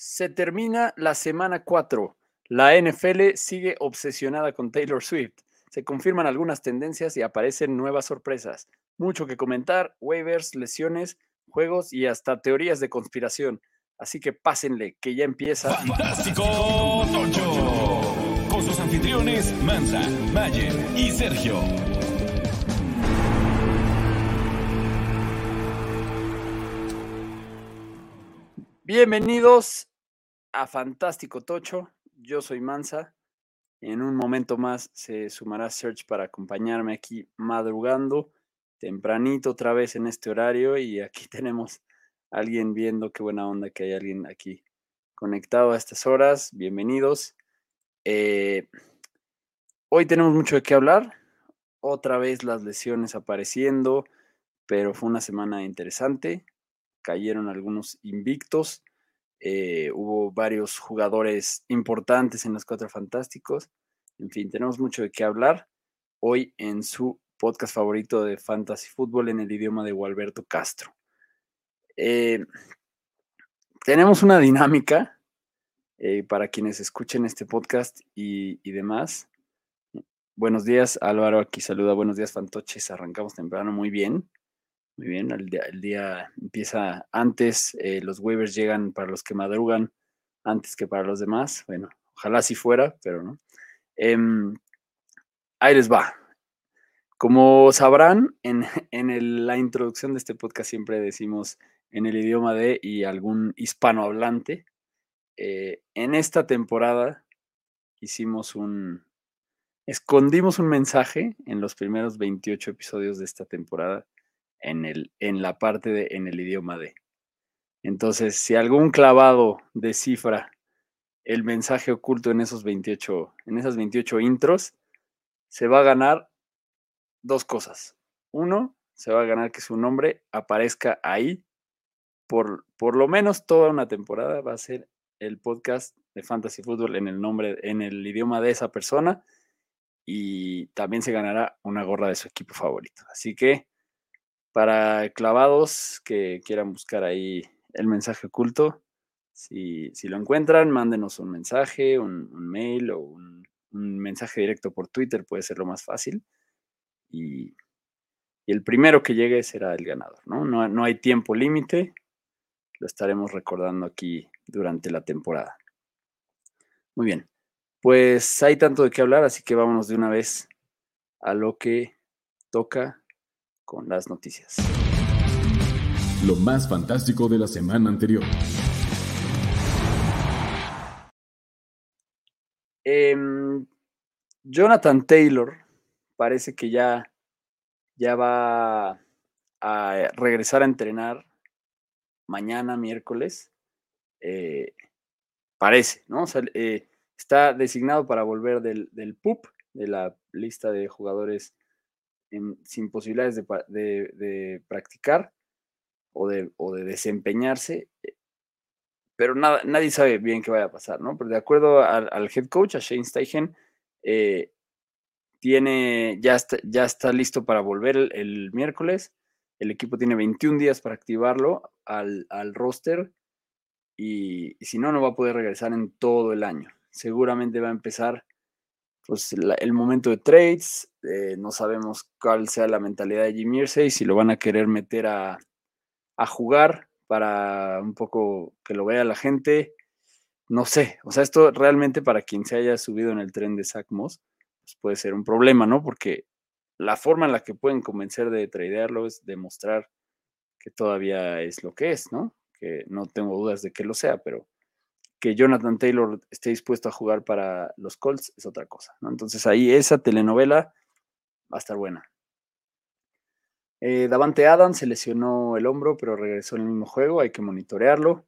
Se termina la semana 4. La NFL sigue obsesionada con Taylor Swift. Se confirman algunas tendencias y aparecen nuevas sorpresas. Mucho que comentar, waivers, lesiones, juegos y hasta teorías de conspiración. Así que pásenle, que ya empieza. Fantástico Tocho. Con sus anfitriones Mansa, Mayer y Sergio. Bienvenidos a Fantástico Tocho. Yo soy Mansa. En un momento más se sumará Search para acompañarme aquí madrugando, tempranito otra vez en este horario. Y aquí tenemos a alguien viendo qué buena onda que hay alguien aquí conectado a estas horas. Bienvenidos. Eh, hoy tenemos mucho de qué hablar. Otra vez las lesiones apareciendo, pero fue una semana interesante cayeron algunos invictos. Eh, hubo varios jugadores importantes en los Cuatro Fantásticos. En fin, tenemos mucho de qué hablar hoy en su podcast favorito de Fantasy Football en el idioma de Gualberto Castro. Eh, tenemos una dinámica eh, para quienes escuchen este podcast y demás. Buenos días, Álvaro, aquí saluda. Buenos días, Fantoches. Arrancamos temprano, muy bien. Muy bien, el día, el día empieza antes, eh, los waivers llegan para los que madrugan antes que para los demás. Bueno, ojalá así fuera, pero no. Em, ahí les va. Como sabrán, en, en la introducción de este podcast siempre decimos en el idioma de y algún hispanohablante. Eh, en esta temporada hicimos un... Escondimos un mensaje en los primeros 28 episodios de esta temporada en, el, en la parte de en el idioma de. Entonces, si algún clavado descifra el mensaje oculto en esos 28, en esas 28 intros, se va a ganar dos cosas. Uno, se va a ganar que su nombre aparezca ahí por, por lo menos toda una temporada. Va a ser el podcast de Fantasy Football en el nombre, en el idioma de esa persona. Y también se ganará una gorra de su equipo favorito. Así que para clavados que quieran buscar ahí el mensaje oculto, si, si lo encuentran, mándenos un mensaje, un, mail o un, un mensaje directo por Twitter, puede ser lo más fácil. Y, y el primero que llegue será el ganador, ¿no? No, no hay tiempo límite, lo estaremos recordando aquí durante la temporada. Muy bien, pues hay tanto de qué hablar, así que vámonos de una vez a lo que toca con las noticias. Lo más fantástico de la semana anterior. Em, Jonathan Taylor parece que ya, ya va a regresar a entrenar mañana, miércoles. Eh, parece, ¿no? O sea, eh, está designado para volver del, del PUP, de la lista de jugadores en- sin posibilidades de, de- de practicar o de, o de desempeñarse. eh, Pero nada, nadie sabe bien qué vaya a pasar, ¿no? Pero de acuerdo al, al head coach, a Shane Steichen, eh, tiene, ya, está, ya está listo para volver el, el miércoles. El equipo tiene 21 días para activarlo al, al roster y, y si no, no va a poder regresar en todo el año. Seguramente va a empezar pues, el momento de trades. eh, no sabemos cuál sea la mentalidad de Jim Irsay, si lo van a querer meter a, a jugar para un poco que lo vea la gente. No sé, o sea, esto realmente para quien se haya subido en el tren de Zach Moss, pues puede ser un problema, ¿no? Porque la forma en la que pueden convencer de tradearlo es demostrar que todavía es lo que es, ¿no? Que no tengo dudas de que lo sea, pero que Jonathan Taylor esté dispuesto a jugar para los Colts es otra cosa. Entonces ahí esa telenovela va a estar buena. Eh, Davante Adams se lesionó el hombro, pero regresó en el mismo juego, hay que monitorearlo.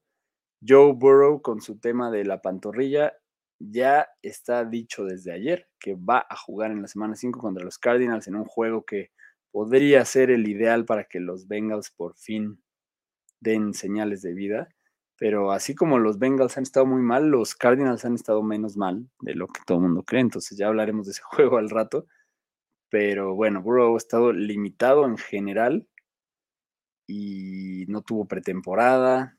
Joe Burrow con su tema de la pantorrilla ya está dicho desde ayer que va a jugar en la semana 5 contra los Cardinals en un juego que podría ser el ideal para que los Bengals por fin den señales de vida. Pero así como los Bengals han estado muy mal, los Cardinals han estado menos mal de lo que todo el mundo cree. Entonces ya hablaremos de ese juego al rato. Pero bueno, Burrow ha estado limitado en general y no tuvo pretemporada.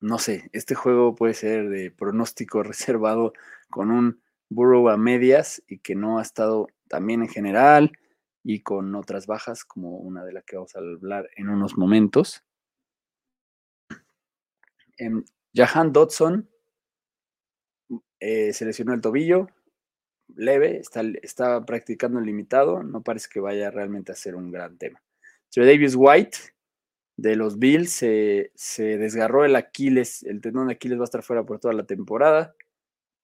no sé, este juego puede ser de pronóstico reservado con un Burrow a medias y que no ha estado también en general y con otras bajas, como una de las que vamos a hablar en unos momentos. Em, Jahan Dodson eh, se lesionó el tobillo, leve, está, está practicando limitado, no parece que vaya realmente a ser un gran tema. Davis White de los Bills se, desgarró el Aquiles, el tendón de Aquiles va a estar fuera por toda la temporada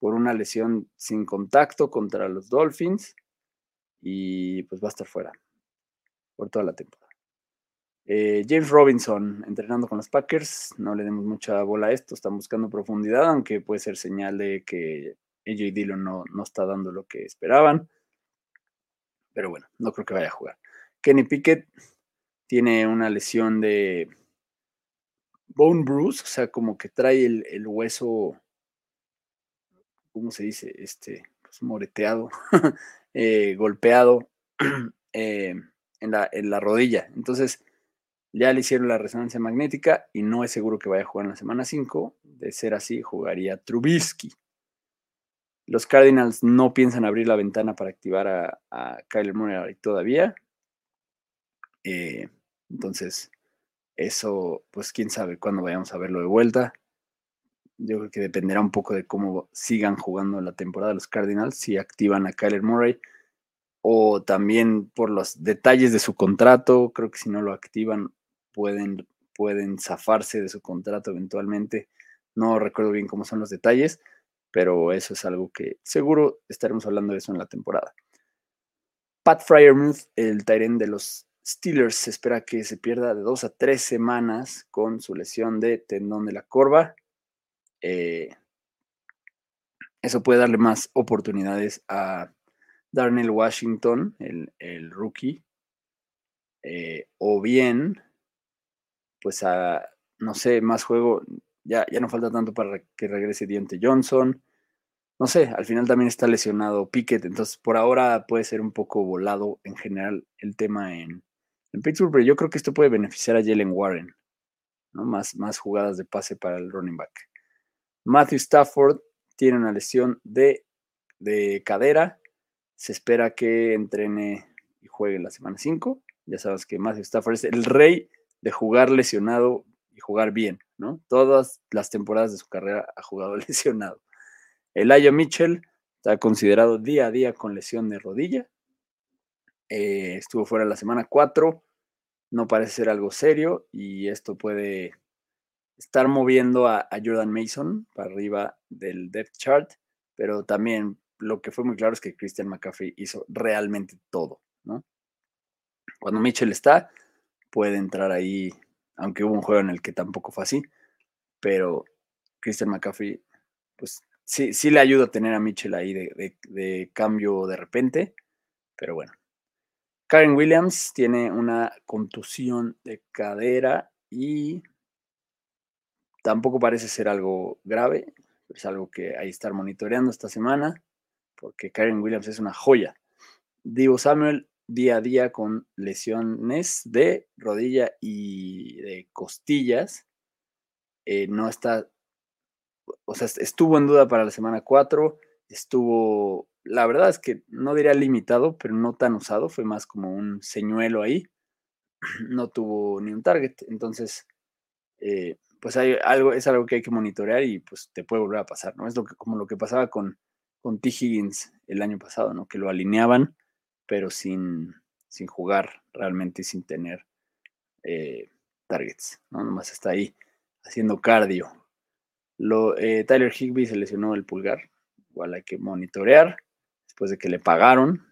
por una lesión sin contacto contra los Dolphins y pues va a estar fuera por toda la temporada. Eh, James Robinson entrenando con los Packers, no le demos mucha bola a esto, están buscando profundidad, aunque puede ser señal de que AJ Dillon no, no está dando lo que esperaban. Pero bueno, no creo que vaya a jugar. Kenny Pickett tiene una lesión de bone bruise, o sea, como que trae el, hueso, ¿cómo se dice? Este, pues moreteado, eh, golpeado eh, en, la, en la rodilla. Entonces, ya le hicieron la resonancia magnética y no es seguro que vaya a jugar en la semana 5. De ser así, jugaría Trubisky. Los Cardinals no piensan abrir la ventana para activar a, a Kyler Murray todavía. Eh, entonces, eso, pues quién sabe cuándo vayamos a verlo de vuelta. Yo creo que dependerá un poco de cómo sigan jugando la temporada los Cardinals, si activan a Kyler Murray o también por los detalles de su contrato. Creo que si no lo activan, pueden, pueden zafarse de su contrato eventualmente. No recuerdo bien cómo son los detalles, pero eso es algo que seguro estaremos hablando de eso en la temporada. Pat Fryermuth, el Tyrant de los Steelers se espera que se pierda de dos a tres semanas con su lesión de tendón de la corva. Eh, eso puede darle más oportunidades a Darnell Washington, el, rookie. Eh, o bien, pues a, no sé, más juego. Ya, ya no falta tanto para que regrese Diente Johnson. No sé, al final también está lesionado Pickett, entonces por ahora puede ser un poco volado en general el tema en, Pittsburgh, pero yo creo que esto puede beneficiar a Jalen Warren, ¿no? Más, más jugadas de pase para el running back. Matthew Stafford tiene una lesión de, de cadera. Se espera que entrene y juegue la semana 5. Ya sabes que Matthew Stafford es el rey de jugar lesionado y jugar bien, ¿no? Todas las temporadas de su carrera ha jugado lesionado. Elijah Mitchell está considerado día a día con lesión de rodilla. Eh, estuvo fuera la semana 4, no parece ser algo serio y esto puede estar moviendo a, Jordan Mason para arriba del depth chart, pero también lo que fue muy claro es que Christian McCaffrey hizo realmente todo, ¿no? Cuando Mitchell está, puede entrar ahí, aunque hubo un juego en el que tampoco fue así, pero Christian McCaffrey, pues sí, sí le ayuda a tener a Mitchell ahí de cambio de repente, pero bueno, Karen Williams tiene una contusión de cadera y tampoco parece ser algo grave, es algo que hay que estar monitoreando esta semana, porque Karen Williams es una joya. Divo Samuel día a día con lesiones de rodilla y de costillas. Eh, no está, o sea, estuvo en duda para la semana 4, estuvo la verdad es que no diría limitado, pero no tan usado, fue más como un señuelo ahí. No tuvo ni un target, entonces, eh, pues hay algo, es algo que hay que monitorear y pues te puede volver a pasar, ¿no? Es lo que, como lo que pasaba con, con T. Higgins el año pasado, ¿no? Que lo alineaban, pero sin, sin jugar realmente y sin tener eh, targets, ¿no? Nomás está ahí haciendo cardio. Lo, eh, Tyler Higby se lesionó el pulgar, igual hay que monitorear después de que le pagaron.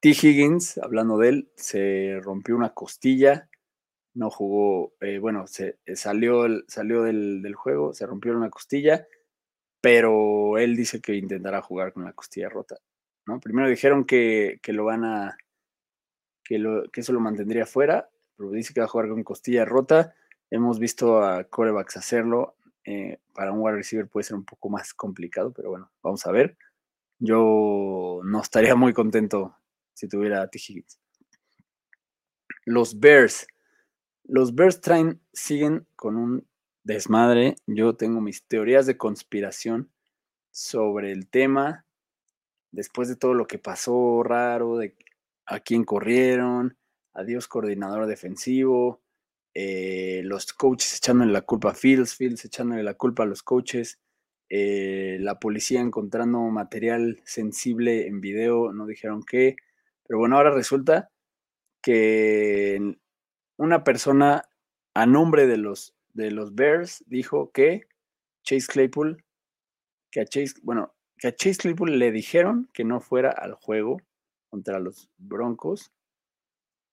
T. Higgins, hablando de él, se rompió una costilla, no jugó, eh, bueno, se salió, salió del, juego, se rompió una costilla, pero él dice que intentará jugar con la costilla rota. ¿No? Primero dijeron que, lo van a, que, que eso lo mantendría fuera, pero dice que va a jugar con costilla rota. Hemos visto a corebacks hacerlo. Eh, para un wide receiver puede ser un poco más complicado, pero bueno, vamos a ver. Yo no estaría muy contento si tuviera a T. Higgins. Los Bears. Los Bears traen, siguen con un desmadre. Yo tengo mis teorías de conspiración sobre el tema. Después de todo lo que pasó raro, de a quién corrieron, adiós coordinador defensivo, eh, los coaches echándole la culpa a Fields, Fields echándole la culpa a los coaches, eh, la policía encontrando material sensible en video, no dijeron qué, pero bueno, ahora resulta que una persona a nombre de los, de los Bears dijo que Chase Claypool, que a Chase, bueno, que a Chase Claypool le dijeron que no fuera al juego contra los Broncos.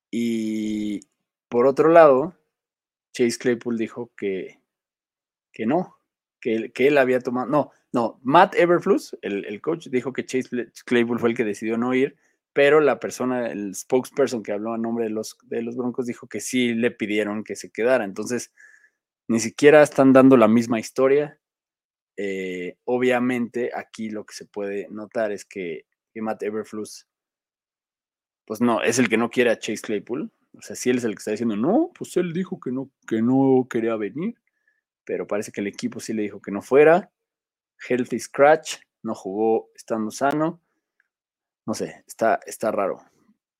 Y por otro lado, Chase Claypool dijo que, que no, que, que él había tomado, no, no, Matt Everflus, el, el, coach, dijo que Chase Claypool fue el que decidió no ir, pero la persona, el spokesperson que habló a nombre de los, de los Broncos dijo que sí le pidieron que se quedara. Entonces, ni siquiera están dando la misma historia. Eh, obviamente, aquí lo que se puede notar es que, que Matt Everflus, pues no, es el que no quiere a Chase Claypool, o sea, si él es el que está diciendo, no, pues él dijo que no, que no quería venir, pero parece que el equipo sí le dijo que no fuera. Healthy Scratch, no jugó estando sano. No sé, está, está raro.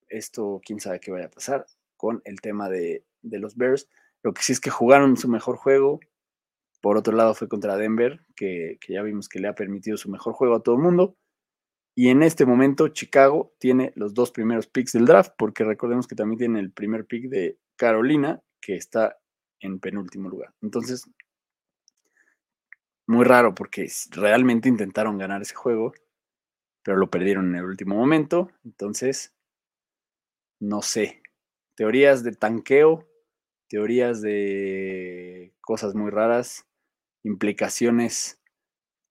Esto, quién sabe qué vaya a pasar con el tema de, de los Bears. Lo que sí es que jugaron su mejor juego. Por otro lado, fue contra Denver, que, ya vimos que le ha permitido su mejor juego a todo el mundo. Y en este momento Chicago tiene los dos primeros picks del draft, porque recordemos que también tiene el primer pick de Carolina, que está en penúltimo lugar. Entonces, muy raro porque realmente intentaron ganar ese juego, pero lo perdieron en el último momento. Entonces, no sé. Teorías de tanqueo, teorías de cosas muy raras, implicaciones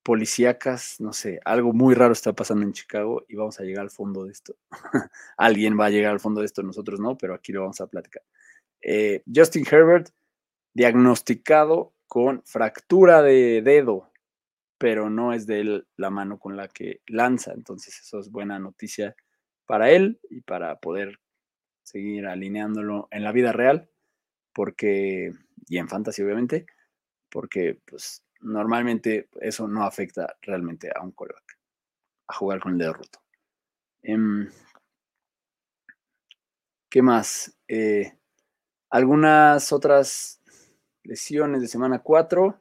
policíacas, no sé, algo muy raro está pasando en Chicago y vamos a llegar al fondo de esto. Alguien va a llegar al fondo de esto, nosotros no, pero aquí lo vamos a platicar. Eh, Justin Herbert, diagnosticado con fractura de dedo, pero no es de la mano con la que lanza, entonces eso es buena noticia para él y para poder seguir alineándolo en la vida real, porque, y en fantasy obviamente, porque pues normalmente eso no afecta realmente a un coreback, a jugar con el dedo roto. Em, ¿Qué más? Eh, algunas otras lesiones de semana 4.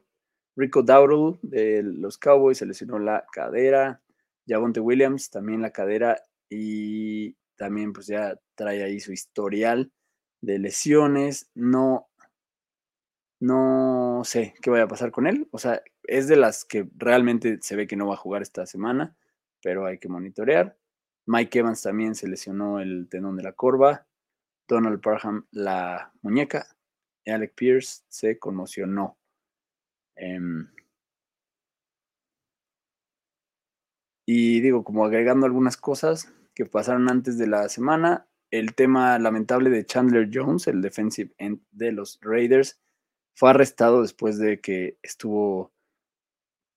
Rico Dowdle de los Cowboys se lesionó la cadera. Javonte Williams también la cadera. Y también pues ya trae ahí su historial de lesiones. No no sé qué vaya a pasar con él. O sea, es de las que realmente se ve que no va a jugar esta semana, pero hay que monitorear. Mike Evans también se lesionó el tendón de la corva. Donald Parham la muñeca. Y Alec Pierce se conmocionó. Em, y digo, como agregando algunas cosas que pasaron antes de la semana, el tema lamentable de Chandler Jones, el defensive end de los Raiders, fue arrestado después de que estuvo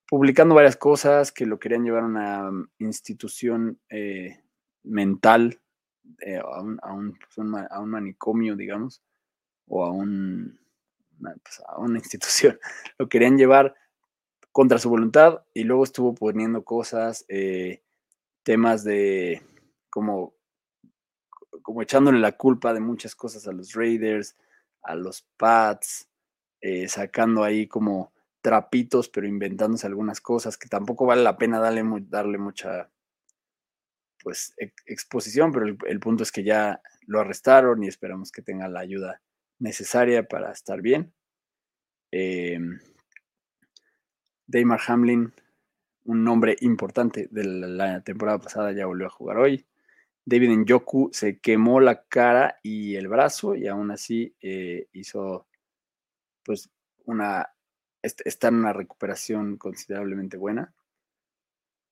publicando varias cosas que lo querían llevar a una mm, institución eh, mental, eh, a, un, pues, a, un, manicomio, digamos, o a, un, pues, a una institución. Lo querían llevar contra su voluntad y luego estuvo poniendo cosas, eh, temas de como, como echándole la culpa de muchas cosas a los Raiders, a los Pats, eh, sacando ahí como trapitos, pero inventándose algunas cosas que tampoco vale la pena darle, darle mucha pues exposición, pero el, punto es que ya lo arrestaron y esperamos que tenga la ayuda necesaria para estar bien. Eh, Hamlin, un nombre importante de la, temporada pasada, ya volvió a jugar hoy. David Njoku se quemó la cara y el brazo y aún así eh, hizo pues una, está en una recuperación considerablemente buena.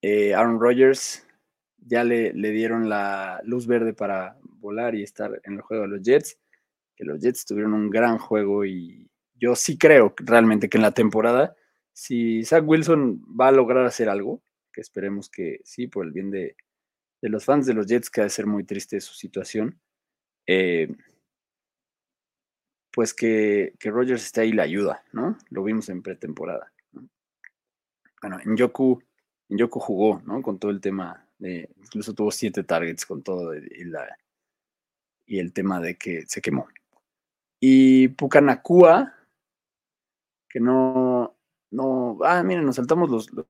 Eh, Aaron Rodgers ya le, le, dieron la luz verde para volar y estar en el juego de los Jets, que los Jets tuvieron un gran juego y yo sí creo realmente que en la temporada, si Zach Wilson va a lograr hacer algo, que esperemos que sí, por el bien de, de los fans de los Jets, que ha de ser muy triste su situación, eh, pues que, que Rogers esté ahí le ayuda, ¿no? Lo vimos en pretemporada. Bueno, en Yoku, en Yoku jugó, ¿no? Con todo el tema de, incluso tuvo siete targets con todo y, la, y el tema de que se quemó. Y Pucanacua, que no, no, ah, miren, nos saltamos los, los,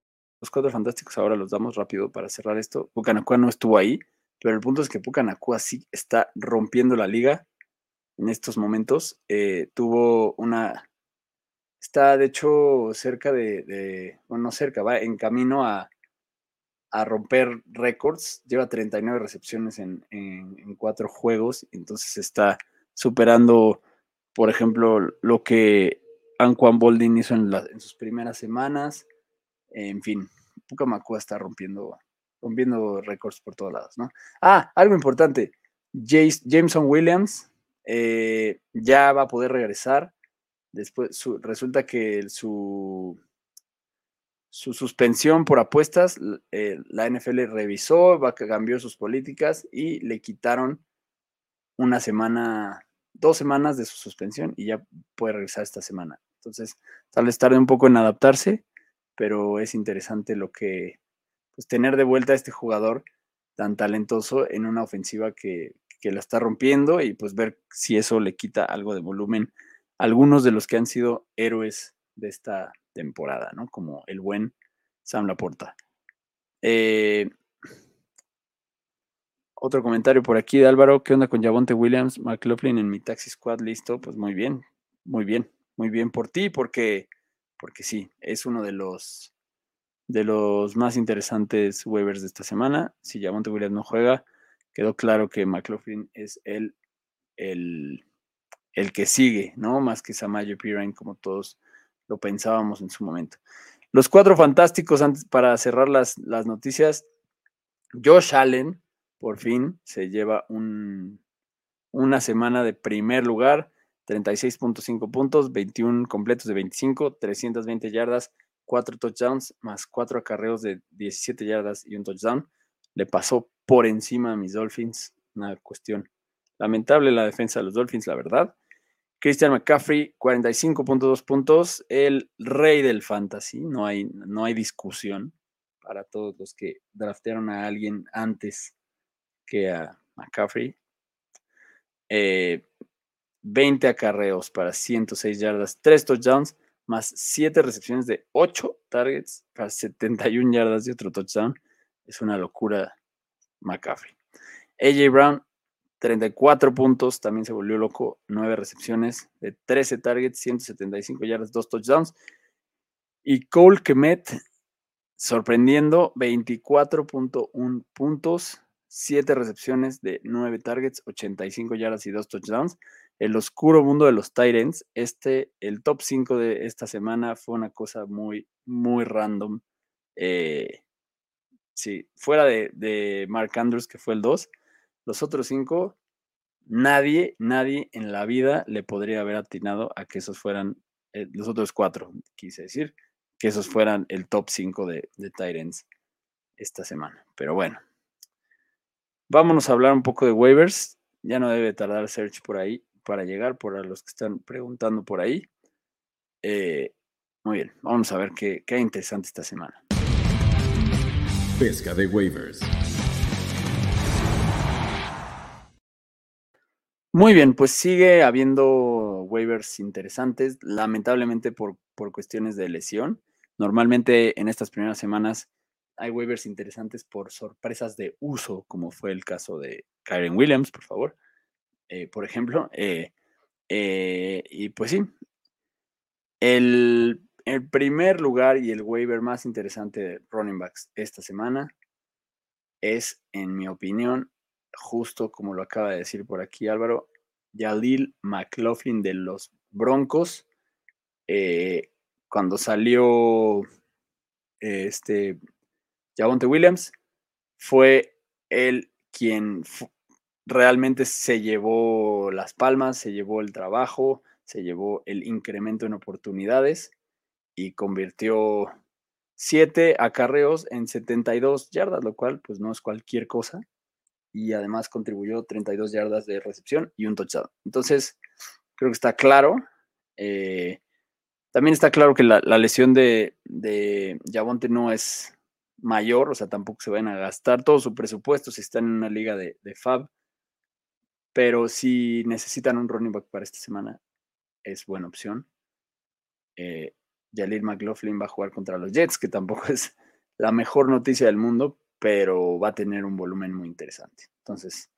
cuatro fantásticos, ahora los damos rápido para cerrar esto. Pucanacua no estuvo ahí, pero el punto es que Pucanacua sí está rompiendo la liga en estos momentos. Eh, tuvo una, está de hecho cerca de, bueno, no cerca, va en camino a, a romper récords. Lleva 39 recepciones en, en, cuatro juegos, entonces está superando, por ejemplo, lo que Anquan Boldin hizo en, en sus primeras semanas. En fin, Pucamacua está rompiendo, rompiendo récords por todos lados, ¿no? Ah, algo importante. Jameson Williams eh, ya va a poder regresar. Después resulta que su, su suspensión por apuestas, eh, la NFL revisó, va, cambió sus políticas y le quitaron una semana, dos semanas de su suspensión y ya puede regresar esta semana. Entonces, tal vez tarde un poco en adaptarse, pero es interesante lo que, pues tener de vuelta a este jugador tan talentoso en una ofensiva que, que la está rompiendo y pues ver si eso le quita algo de volumen a algunos de los que han sido héroes de esta temporada, ¿no? Como el buen Sam Laporta. Eh, otro comentario por aquí de Álvaro. ¿Qué onda con Javonte Williams, McLaughlin en mi taxi squad? Listo, pues muy bien, muy bien, muy bien por ti, porque, porque sí, es uno de los de los más interesantes waivers de esta semana. Si Javonte Williams no juega, quedó claro que McLaughlin es el, el, el que sigue, ¿no? Más que Samaje Pirine, como todos lo pensábamos en su momento. Los cuatro fantásticos, antes para cerrar las, las noticias, Josh Allen, por fin, se lleva un, una semana de primer lugar, 36.5 puntos, 21 completos de 25, 320 yardas, 4 touchdowns, más 4 acarreos de 17 yardas y un touchdown. Le pasó por encima a mis Dolphins. Una cuestión lamentable la defensa de los Dolphins, la verdad. Christian McCaffrey, 45.2 puntos, el rey del fantasy. No hay, no hay discusión para todos los que draftearon a alguien antes que a McCaffrey. 20 eh, acarreos para 106 yardas, 3 touchdowns, más 7 recepciones de 8 targets para 71 yardas y otro touchdown. Es una locura McCaffrey. AJ Brown, 34 puntos, también se volvió loco, 9 recepciones de 13 targets, 175 yardas, 2 touchdowns. Y Cole Kemet, sorprendiendo, 24.1 puntos, 7 recepciones de 9 targets, 85 yardas y 2 touchdowns. El oscuro mundo de los Titans, este, el top 5 de esta semana fue una cosa muy, muy random. Eh, Sí, fuera de, Mark Andrews, que fue el 2, los otros 5, nadie, nadie en la vida le podría haber atinado a que esos fueran, eh, los otros 4, quise decir, que esos fueran el top 5 de, de Titans esta semana. Pero bueno, vámonos a hablar un poco de waivers. Ya no debe tardar Search por ahí para llegar, por los que están preguntando por ahí. Eh, muy bien, vamos a ver qué, qué interesante esta semana. Pesca de waivers. Muy bien, pues sigue habiendo waivers interesantes, lamentablemente por, por cuestiones de lesión. Normalmente en estas primeras semanas hay waivers interesantes por sorpresas de uso, como fue el caso de Kyren Williams, por favor, eh, por ejemplo. Eh, eh, y pues sí, el el primer lugar y el waiver más interesante de running backs esta semana es, en mi opinión, justo como lo acaba de decir por aquí Álvaro, Yalil McLaughlin de los Broncos. Eh, cuando salió este Javonte Williams, fue él quien realmente se llevó las palmas, se llevó el trabajo, se llevó el incremento en oportunidades y convirtió siete acarreos en 72 yardas, lo cual pues no es cualquier cosa. Y además contribuyó 32 yardas de recepción y un touchdown. Entonces, creo que está claro. Eh, también está claro que la, lesión de, de Yavonte no es mayor, o sea, tampoco se van a gastar todo su presupuesto si están en una liga de, de Fab. Pero si necesitan un running back para esta semana, es buena opción. Eh, Jalil McLaughlin va a jugar contra los Jets, que tampoco es la mejor noticia del mundo, pero va a tener un volumen muy interesante. Entonces,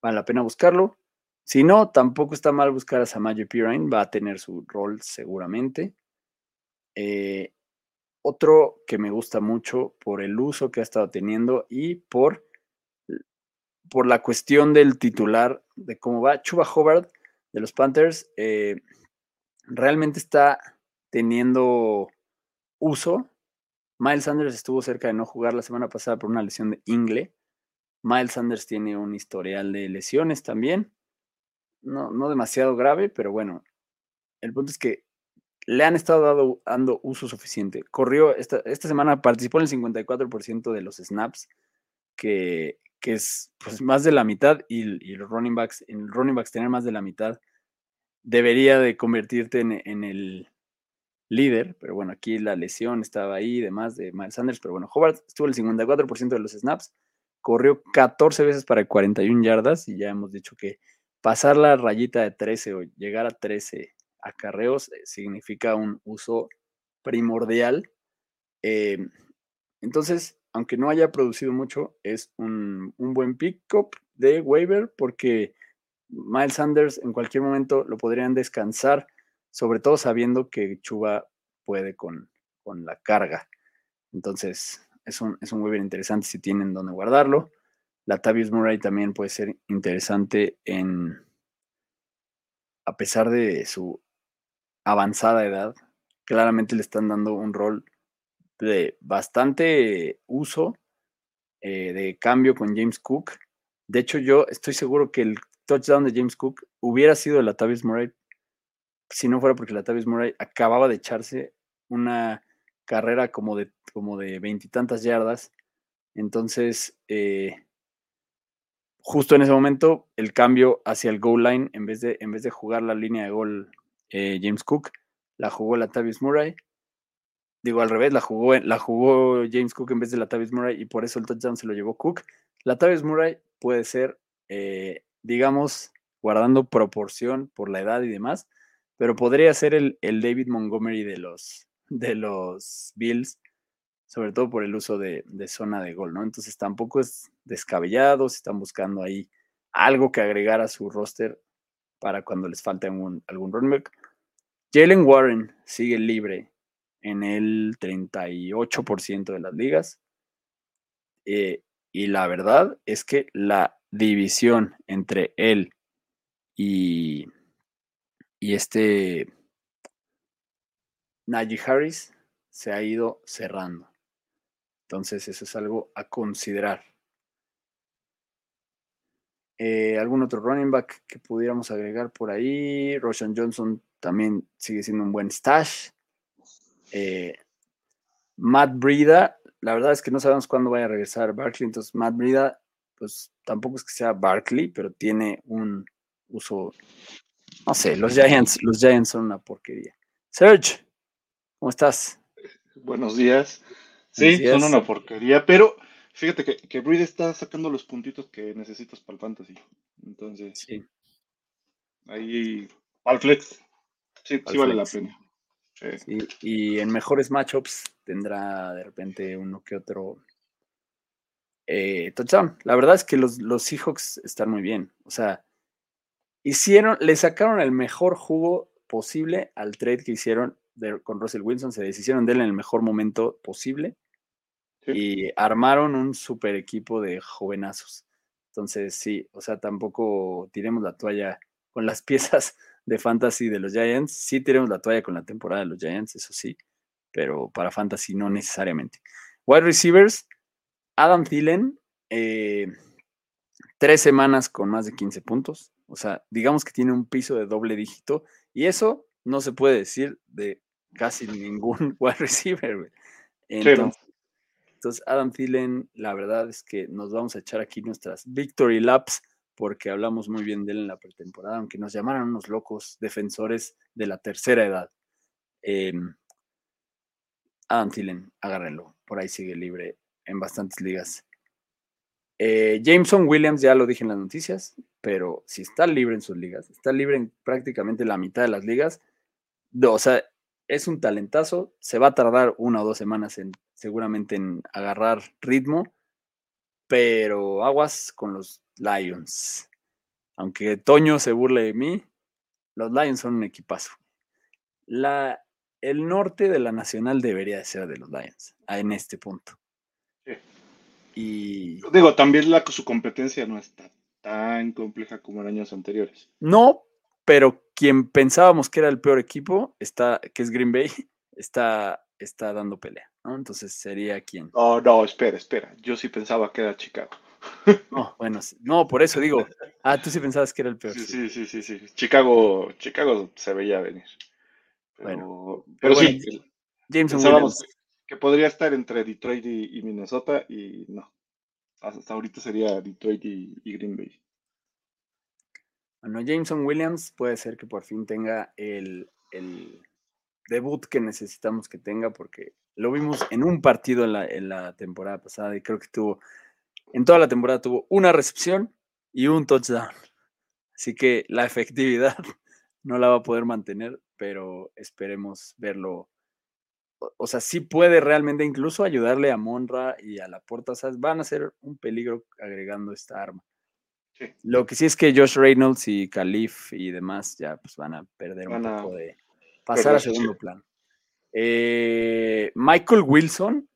vale la pena buscarlo. Si no, tampoco está mal buscar a Samaje Pirine, va a tener su rol seguramente. Eh, otro que me gusta mucho por el uso que ha estado teniendo y por, por la cuestión del titular, de cómo va Chuba Hobart de los Panthers, eh, realmente está teniendo uso. Miles Sanders estuvo cerca de no jugar la semana pasada por una lesión de ingle. Miles Sanders tiene un historial de lesiones también no, no demasiado grave, pero bueno, el punto es que le han estado dando, uso suficiente. Corrió, esta, esta semana participó en el 54% de los snaps, que, que es pues, más de la mitad, y, los running backs, en running backs tener más de la mitad, debería de convertirte en, en, el líder, pero bueno, aquí la lesión estaba ahí, demás de Miles Sanders, pero bueno, Hobart estuvo el 54% de los snaps, corrió 14 veces para 41 yardas, y ya hemos dicho que pasar la rayita de 13 o llegar a 13 acarreos eh, significa un uso primordial. Em, entonces, aunque no haya producido mucho, es un, buen pick-up de waiver porque Miles Sanders en cualquier momento lo podrían descansar, sobre todo sabiendo que Chuba puede con, con la carga. Entonces, es un, es un waiver interesante si tienen donde guardarlo. Latavius Murray también puede ser interesante en, a pesar de su avanzada edad, claramente le están dando un rol de bastante uso, eh, de cambio con James Cook. De hecho, yo estoy seguro que el touchdown de James Cook hubiera sido el Latavius Murray si no fuera porque Latavius Murray acababa de echarse una carrera como de como de veintitantas yardas. Entonces, eh, justo en ese momento el cambio hacia el goal line, en vez de, en vez de jugar la línea de gol eh, James Cook, la jugó la Tavis Murray. Digo al revés, la jugó, la jugó James Cook en vez de la Tavis Murray y por eso el touchdown se lo llevó Cook. La Tavis Murray puede ser, eh, digamos, guardando proporción por la edad y demás, pero podría ser el, el David Montgomery de los, de los Bills sobre todo por el uso de, zona de gol, ¿no? Entonces tampoco es descabellado, si están buscando ahí algo que agregar a su roster para cuando les falte algún, algún running. Jalen Warren sigue libre en el 38% de las ligas. Eh, y la verdad es que la división entre él y, y este Najee Harris se ha ido cerrando. Entonces, eso es algo a considerar. Eh, ¿Algún otro running back que pudiéramos agregar por ahí? Roshan Johnson también sigue siendo un buen stash. Eh, Matt Brida, la verdad es que no sabemos cuándo vaya a regresar Barkley, entonces Matt Brida, pues tampoco es que sea Barkley, pero tiene un uso, no sé, los Giants, los Giants son una porquería. Serge, ¿cómo estás? Buenos días. Sí, son una porquería, pero fíjate que, que Breed está sacando los puntitos que necesitas para el fantasy. Entonces, sí. ahí, al flex, sí, sí vale la pena. Sí. y en mejores matchups tendrá de repente uno que otro eh, touchdown. La verdad es que los, los Seahawks están muy bien. O sea, hicieron, le sacaron el mejor jugo posible al trade que hicieron con Russell Wilson. Se deshicieron de él en el mejor momento posible y armaron un super equipo de jovenazos. Entonces, sí, o sea, tampoco tiremos la toalla con las piezas de fantasy de los Giants. Sí tiremos la toalla con la temporada de los Giants, eso sí, pero para fantasy no necesariamente. Wide receivers, Adam Thielen, eh, tres semanas con más de 15 puntos. O sea, digamos que tiene un piso de doble dígito y eso no se puede decir de casi ningún wide receiver. Entonces, entonces, Adam Thielen, la verdad es que nos vamos a echar aquí nuestras victory laps porque hablamos muy bien de él en la pretemporada, aunque nos llamaran unos locos defensores de la tercera edad. Eh, Adam Thielen, agárrenlo, por ahí sigue libre en bastantes ligas. Eh, Jameson Williams, ya lo dije en las noticias, pero si está libre en sus ligas, está libre en prácticamente la mitad de las ligas, o sea, es un talentazo, se va a tardar una o dos semanas en, seguramente en agarrar ritmo, pero aguas con los Lions. Aunque Toño se burle de mí, los Lions son un equipazo. La, el norte de la Nacional debería de ser de los Lions en este punto. Y digo, también la, su competencia no está tan compleja como en años anteriores. No, pero quien pensábamos que era el peor equipo, está, que es Green Bay, está, está dando pelea, ¿no? Entonces sería quien. No, no, espera, espera. Yo sí pensaba que era Chicago. No, bueno, no, por eso digo. Ah, tú sí pensabas que era el peor. Sí, sí, sí, sí. Chicago, Chicago se veía venir. bueno, pero, sí, Jameson pensábamos que, podría estar entre Detroit y, Minnesota y no. Hasta ahorita sería Detroit y Green Bay. Bueno, Jameson Williams puede ser que por fin tenga el, debut que necesitamos que tenga, porque lo vimos en un partido en la, temporada pasada y creo que tuvo, en toda la temporada tuvo una recepción y un touchdown. Así que la efectividad no la va a poder mantener, pero esperemos verlo. O, sea, sí puede realmente incluso ayudarle a Monra y a la puerta. O sea, van a ser un peligro agregando esta arma. Lo que sí es que Josh Reynolds y Calif y demás ya pues van a perder un poco de pasar a segundo plano. Eh, Michael Wilson,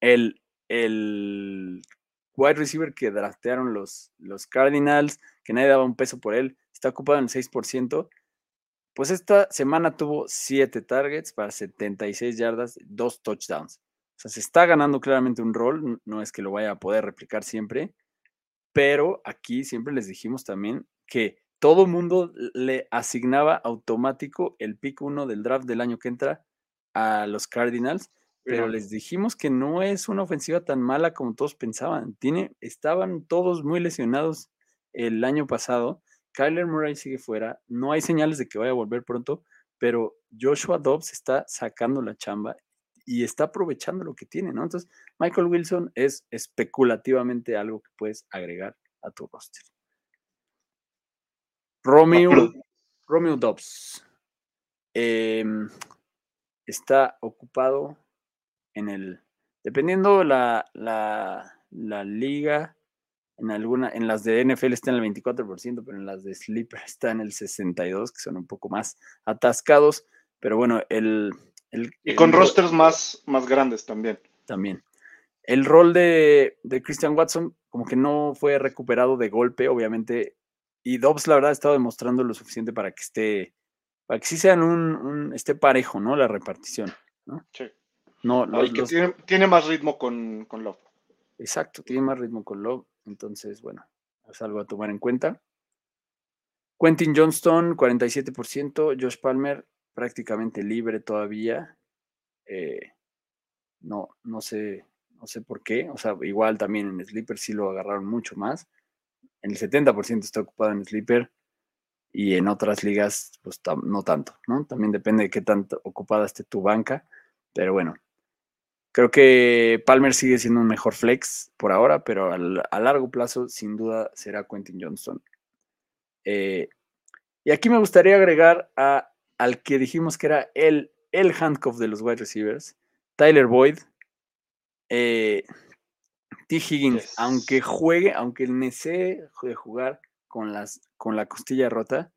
el, el wide receiver que draftearon los, los Cardinals, que nadie daba un peso por él, está ocupado en el 6%. Pues esta semana tuvo 7 targets para 76 yardas, 2 touchdowns. O sea, se está ganando claramente un rol, no es que lo vaya a poder replicar siempre, pero aquí siempre les dijimos también que todo mundo le asignaba automático el pick 1 del draft del año que entra a los Cardinals, pero les dijimos que no es una ofensiva tan mala como todos pensaban. Tiene, estaban todos muy lesionados el año pasado. Kyler Murray sigue fuera. No hay señales de que vaya a volver pronto, pero Joshua Dobbs está sacando la chamba y está aprovechando lo que tiene, ¿no? Entonces, Michael Wilson es especulativamente algo que puedes agregar a tu roster. Romeo, Romeo Dobbs em, está ocupado en el, dependiendo la, la, la liga, en alguna, en las de NFL está en el 24%, pero en las de Sleeper está en el 62%, que son un poco más atascados. Pero bueno, el, y con rosters más, más grandes también. También. El rol de, Christian Watson como que no fue recuperado de golpe, obviamente. Y Dobbs, la verdad, ha estado demostrando lo suficiente para que esté, para que sí sean un, esté parejo, ¿no? La repartición. ¿no? Sí. No, que tiene, más ritmo con, con Love. Exacto, tiene más ritmo con Love. Entonces, bueno, es algo a tomar en cuenta. Quentin Johnston, 47%. Josh Palmer, prácticamente libre todavía. Eh, no, no sé, no sé por qué. O sea, igual también en Sleeper sí lo agarraron mucho más. El 70% está ocupado en Sleeper y en otras ligas, pues no tanto, ¿no? También depende de qué tanto ocupada esté tu banca. Pero bueno, creo que Palmer sigue siendo un mejor flex por ahora, pero a largo plazo, sin duda, será Quentin Johnston. Eh, y aquí me gustaría agregar a al que dijimos que era el, el handcuff de los wide receivers, Tyler Boyd. Eh, T. Higgins, aunque juegue, aunque necesite de jugar con, las, con la costilla rota,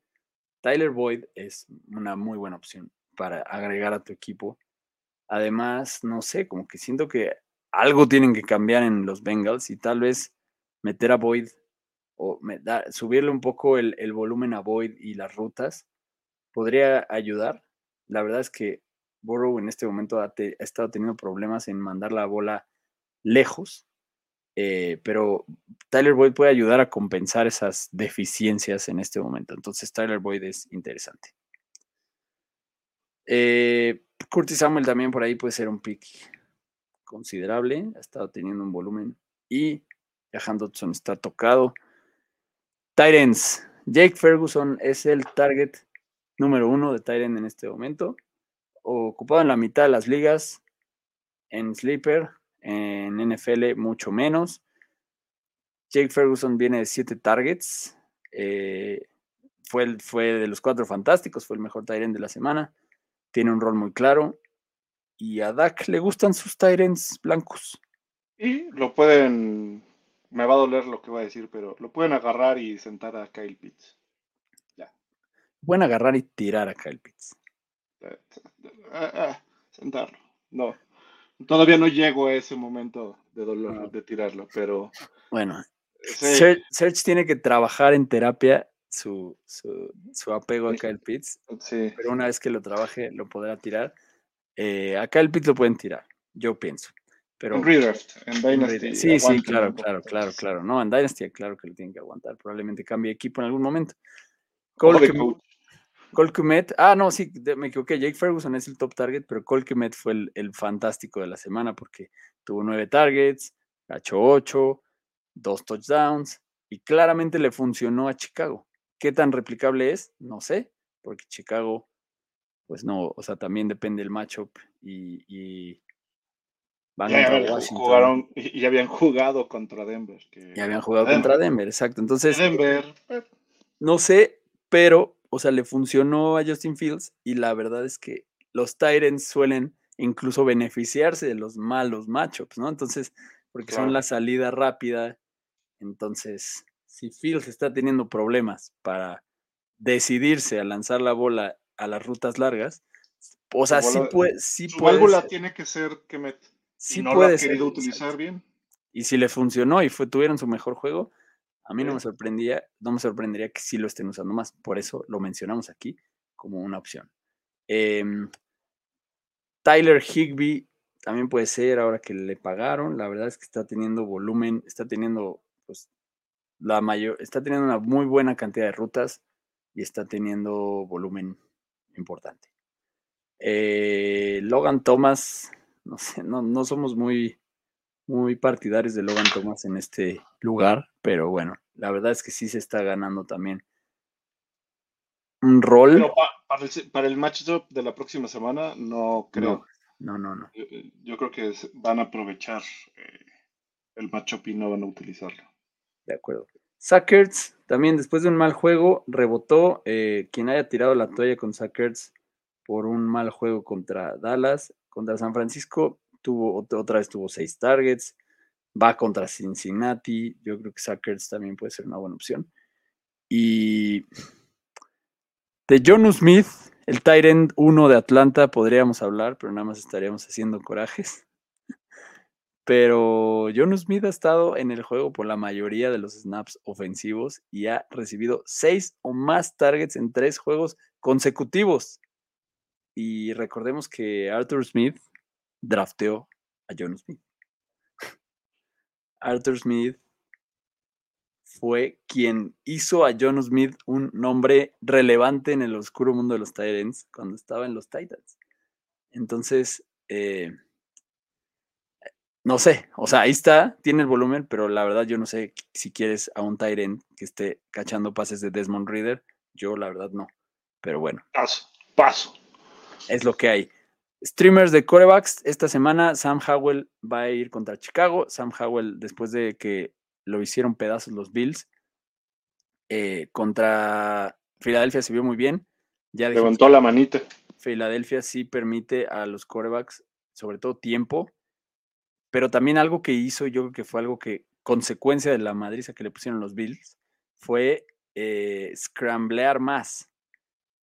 Tyler Boyd es una muy buena opción para agregar a tu equipo. Además, no sé, como que siento que algo tienen que cambiar en los Bengals y tal vez meter a Boyd o subirle un poco el, volumen a Boyd y las rutas podría ayudar. La verdad es que Burrow en este momento ha, estado teniendo problemas en mandar la bola lejos, eh, pero Tyler Boyd puede ayudar a compensar esas deficiencias en este momento. Entonces Tyler Boyd es interesante. Eh, Curtis Samuel también por ahí puede ser un pick considerable, ha estado teniendo un volumen y Jahan Dodson está tocado. Titans. Jake Ferguson es el target número uno de Tyrant en este momento. Ocupado en la mitad de las ligas, en Sleeper, en NFL mucho menos. Jake Ferguson viene de siete targets. Eh, fue, fue de los cuatro fantásticos, fue el mejor Tyrant de la semana. Tiene un rol muy claro. Y a Dak le gustan sus Tyrants blancos. Y lo pueden, me va a doler lo que voy a decir, pero lo pueden agarrar y sentar a Kyle Pitts. Ya. Pueden agarrar y tirar a Kyle Pitts. Eh, eh, eh, sentarlo. No. Todavía no llego a ese momento de dolor de tirarlo, pero. Bueno, Search, tiene que trabajar en terapia su, su, apego a Kyle Pitts. Sí. Pero una vez que lo trabaje, lo podrá tirar. Eh, a Kyle Pitts lo pueden tirar, yo pienso. Pero, en Redraft, en Dynasty. Sí, sí, claro, claro, claro, claro. No, en Dynasty, claro que lo tienen que aguantar. Probablemente cambie equipo en algún momento. Cole, Colquemet, ah, no, sí, me equivoqué. Jake Ferguson es el top target, pero Colquemet fue el, fantástico de la semana porque tuvo nueve targets, cachó ocho, dos touchdowns y claramente le funcionó a Chicago. ¿Qué tan replicable es? No sé, porque Chicago, pues no, o sea, también depende del matchup y, y van ya, Jugaron, y habían jugado contra Denver. y habían jugado contra Denver, exacto. Entonces, Denver. no sé, pero o sea, le funcionó a Justin Fields y la verdad es que los Tyrants suelen incluso beneficiarse de los malos matchups, ¿no? Entonces, porque son la salida rápida. Entonces, si Fields está teniendo problemas para decidirse a lanzar la bola a las rutas largas, o sea, sí puede, sí su válvula tiene que ser que me, sí no puede querido utilizar bien. Y si le funcionó y fue tuvieron su mejor juego, a mí no me sorprendía, no me sorprendería que sí lo estén usando más. Por eso lo mencionamos aquí como una opción. Em, Tyler Higby también puede ser ahora que le pagaron. La verdad es que está teniendo volumen, está teniendo, la mayor, está teniendo una muy buena cantidad de rutas y está teniendo volumen importante. Eh, Logan Thomas, no sé, no, no somos muy, muy partidarios de Logan Thomas en este lugar, pero bueno, la verdad es que sí se está ganando también un rol. para, el, matchup de la próxima semana, no creo. No, no, no. Yo, creo que van a aprovechar eh, el matchup y no van a utilizarlo. De acuerdo. Sackers, también después de un mal juego, rebotó. Eh, quien haya tirado la toalla con Sackers por un mal juego contra Dallas, contra San Francisco, tuvo otra vez tuvo seis targets, va contra Cincinnati, yo creo que Sackers también puede ser una buena opción. Y de Jonu Smith, el Tyrant 1 de Atlanta, podríamos hablar, pero nada más estaríamos haciendo corajes. Pero Jonu Smith ha estado en el juego por la mayoría de los snaps ofensivos y ha recibido seis o más targets en tres juegos consecutivos. Y recordemos que Arthur Smith drafteó a John Smith. Arthur Smith fue quien hizo a John Smith un nombre relevante en el oscuro mundo de los Titans cuando estaba en los Titans. Entonces, eh, no sé, o sea, ahí está, tiene el volumen, pero la verdad yo no sé si quieres a un Tyrant que esté cachando pases de Desmond Reader, yo la verdad no, pero bueno. Paso, paso. Es lo que hay. Streamers de corebacks, esta semana Sam Howell va a ir contra Chicago. Sam Howell, después de que lo hicieron pedazos los Bills, eh, contra Filadelfia se vio muy bien. Ya Levantó la manita. Filadelfia sí permite a los corebacks, sobre todo tiempo, pero también algo que hizo, yo creo que fue algo que, consecuencia de la madriza que le pusieron los Bills, fue eh, scramblear más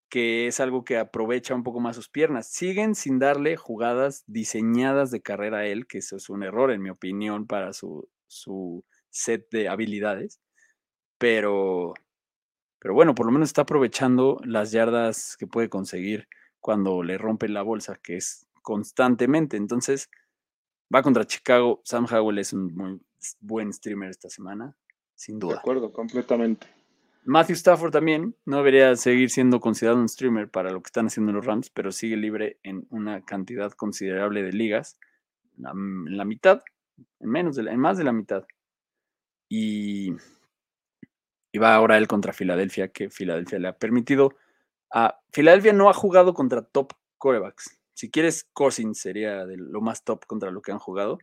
que es algo que aprovecha un poco más sus piernas. Siguen sin darle jugadas diseñadas de carrera a él, que eso es un error, en mi opinión, para su, su set de habilidades. Pero, pero bueno, por lo menos está aprovechando las yardas que puede conseguir cuando le rompe la bolsa, que es constantemente. Entonces, va contra Chicago. Sam Howell es un muy buen streamer esta semana, sin duda. De acuerdo, completamente. Matthew Stafford también no debería seguir siendo considerado un streamer para lo que están haciendo los Rams, pero sigue libre en una cantidad considerable de ligas, en la mitad, en menos de en más de la mitad. Y Y va ahora él contra Filadelfia, que Filadelfia le ha permitido. A Filadelfia no ha jugado contra top corebacks. Si quieres, Cousins sería de lo más top contra lo que han jugado.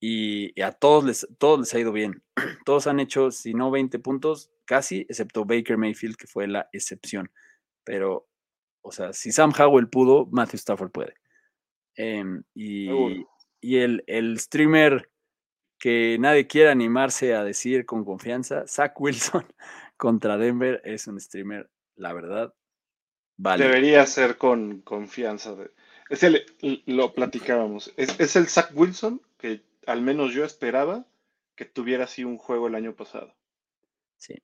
Y, a todos les, todos les ha ido bien. Todos han hecho, si no 20 puntos, casi, excepto Baker Mayfield, que fue la excepción. Pero, o sea, si Sam Howell pudo, Matthew Stafford puede. Em, y, y el, el, streamer que nadie quiere animarse a decir con confianza, Zach Wilson contra Denver es un streamer, la verdad. Vale. Debería ser con confianza. Es el, lo platicábamos. Es, es el Zach Wilson que al menos yo esperaba que tuviera así un juego el año pasado. Sí.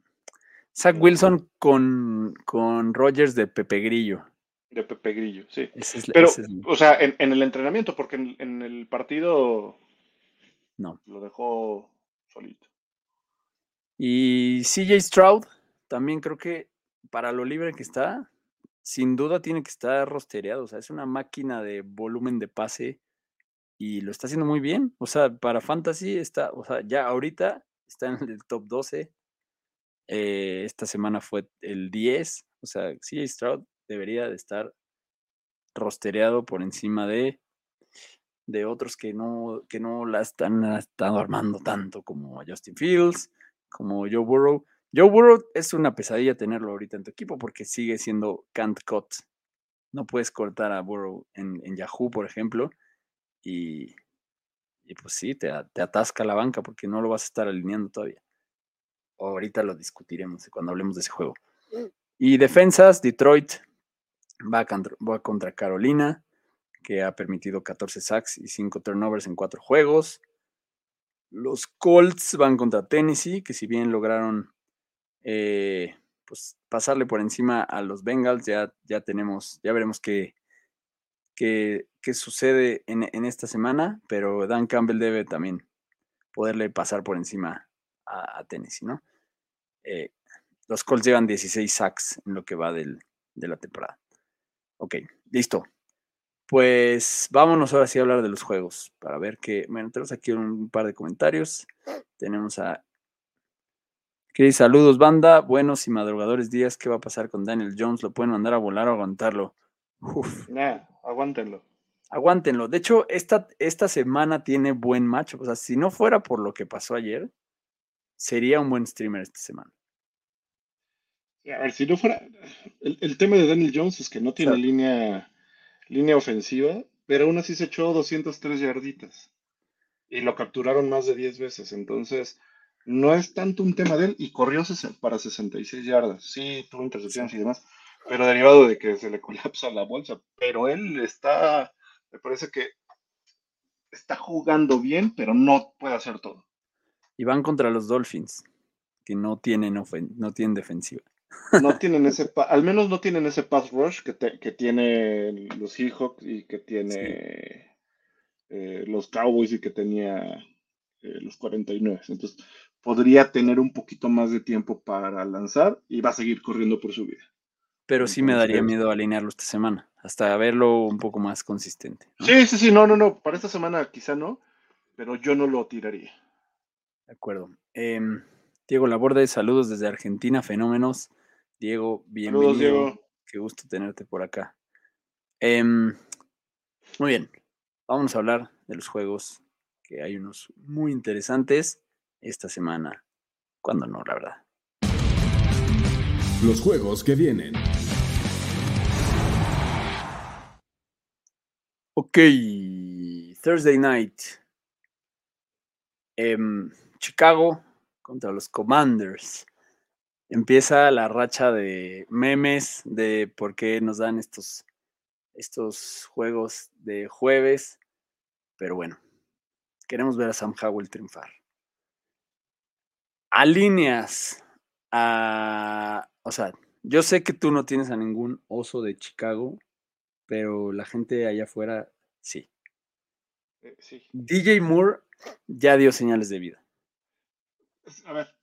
Zach Wilson con, con Rogers de Pepe Grillo. De Pepe Grillo, sí. Pero, o sea, en, el entrenamiento, porque en, el partido no. Lo dejó solito. Y CJ Stroud, también creo que para lo libre que está, sin duda tiene que estar rostereado. O sea, es una máquina de volumen de pase y lo está haciendo muy bien. O sea, para Fantasy está, o sea, ya ahorita está en el top 12. Eh, esta semana fue el 10. O sea, CJ Stroud debería de estar rostereado por encima de de otros que no, que no la están, armando tanto como Justin Fields, como Joe Burrow. Joe Burrow es una pesadilla tenerlo ahorita en tu equipo porque sigue siendo can't cut. No puedes cortar a Burrow en, Yahoo, por ejemplo, y, y pues sí, te, te, atasca la banca porque no lo vas a estar alineando todavía. ahorita lo discutiremos cuando hablemos de ese juego. Mm. Y defensas, Detroit va va contra Carolina que ha permitido 14 sacks y 5 turnovers en 4 juegos. Los Colts van contra Tennessee, que si bien lograron eh, pues, pasarle por encima a los Bengals, ya, ya tenemos, ya veremos qué, qué, sucede en, esta semana, pero Dan Campbell debe también poderle pasar por encima a, Tennessee, ¿no? Eh, los Colts llevan 16 sacks en lo que va de la temporada. Ok, listo. Pues vámonos ahora sí a hablar de los juegos, para ver que, bueno, tenemos aquí un par de comentarios. Tenemos a... ¿Qué saludos, banda, buenos y madrugadores días. ¿Qué va a pasar con Daniel Jones? ¿Lo pueden mandar a volar o aguantarlo? Uf. Nah, aguántenlo. Aguántenlo. De hecho, esta, esta semana tiene buen match. O sea, si no fuera por lo que pasó ayer, sería un buen streamer esta semana. A ver, si no fuera. El, tema de Daniel Jones es que no tiene línea línea ofensiva, pero aún así se echó 203 yarditas y lo capturaron más de 10 veces. Entonces, no es tanto un tema de él y corrió para 66 yardas. Sí, tuvo intercepciones y demás, pero derivado de que se le colapsa la bolsa. Pero él está, me parece que está jugando bien, pero no puede hacer todo. Y van contra los Dolphins, que no tienen, no tienen defensiva. No tienen ese, al menos no tienen ese pass rush que, que tiene los Seahawks y que tiene eh, los Cowboys y que tenía eh, los 49. Entonces, podría tener un poquito más de tiempo para lanzar y va a seguir corriendo por su vida. Pero sí me daría miedo alinearlo esta semana, hasta verlo un poco más consistente. Sí, sí, sí, no, no, no. Para esta semana quizá no, pero yo no lo tiraría. De acuerdo. Em, Diego Laborde, saludos desde Argentina, fenómenos. Diego, bienvenido. Qué gusto tenerte por acá. Em, muy bien, vamos a hablar de los juegos, que hay unos muy interesantes esta semana. Cuando no, la verdad. Los juegos que vienen. Ok, Thursday night. Em, Chicago contra los Commanders empieza la racha de memes de por qué nos dan estos, estos juegos de jueves. Pero bueno, queremos ver a Sam Howell triunfar. Alineas a. O sea, yo sé que tú no tienes a ningún oso de Chicago, pero la gente allá afuera sí. Eh, sí. DJ Moore ya dio señales de vida. A ver,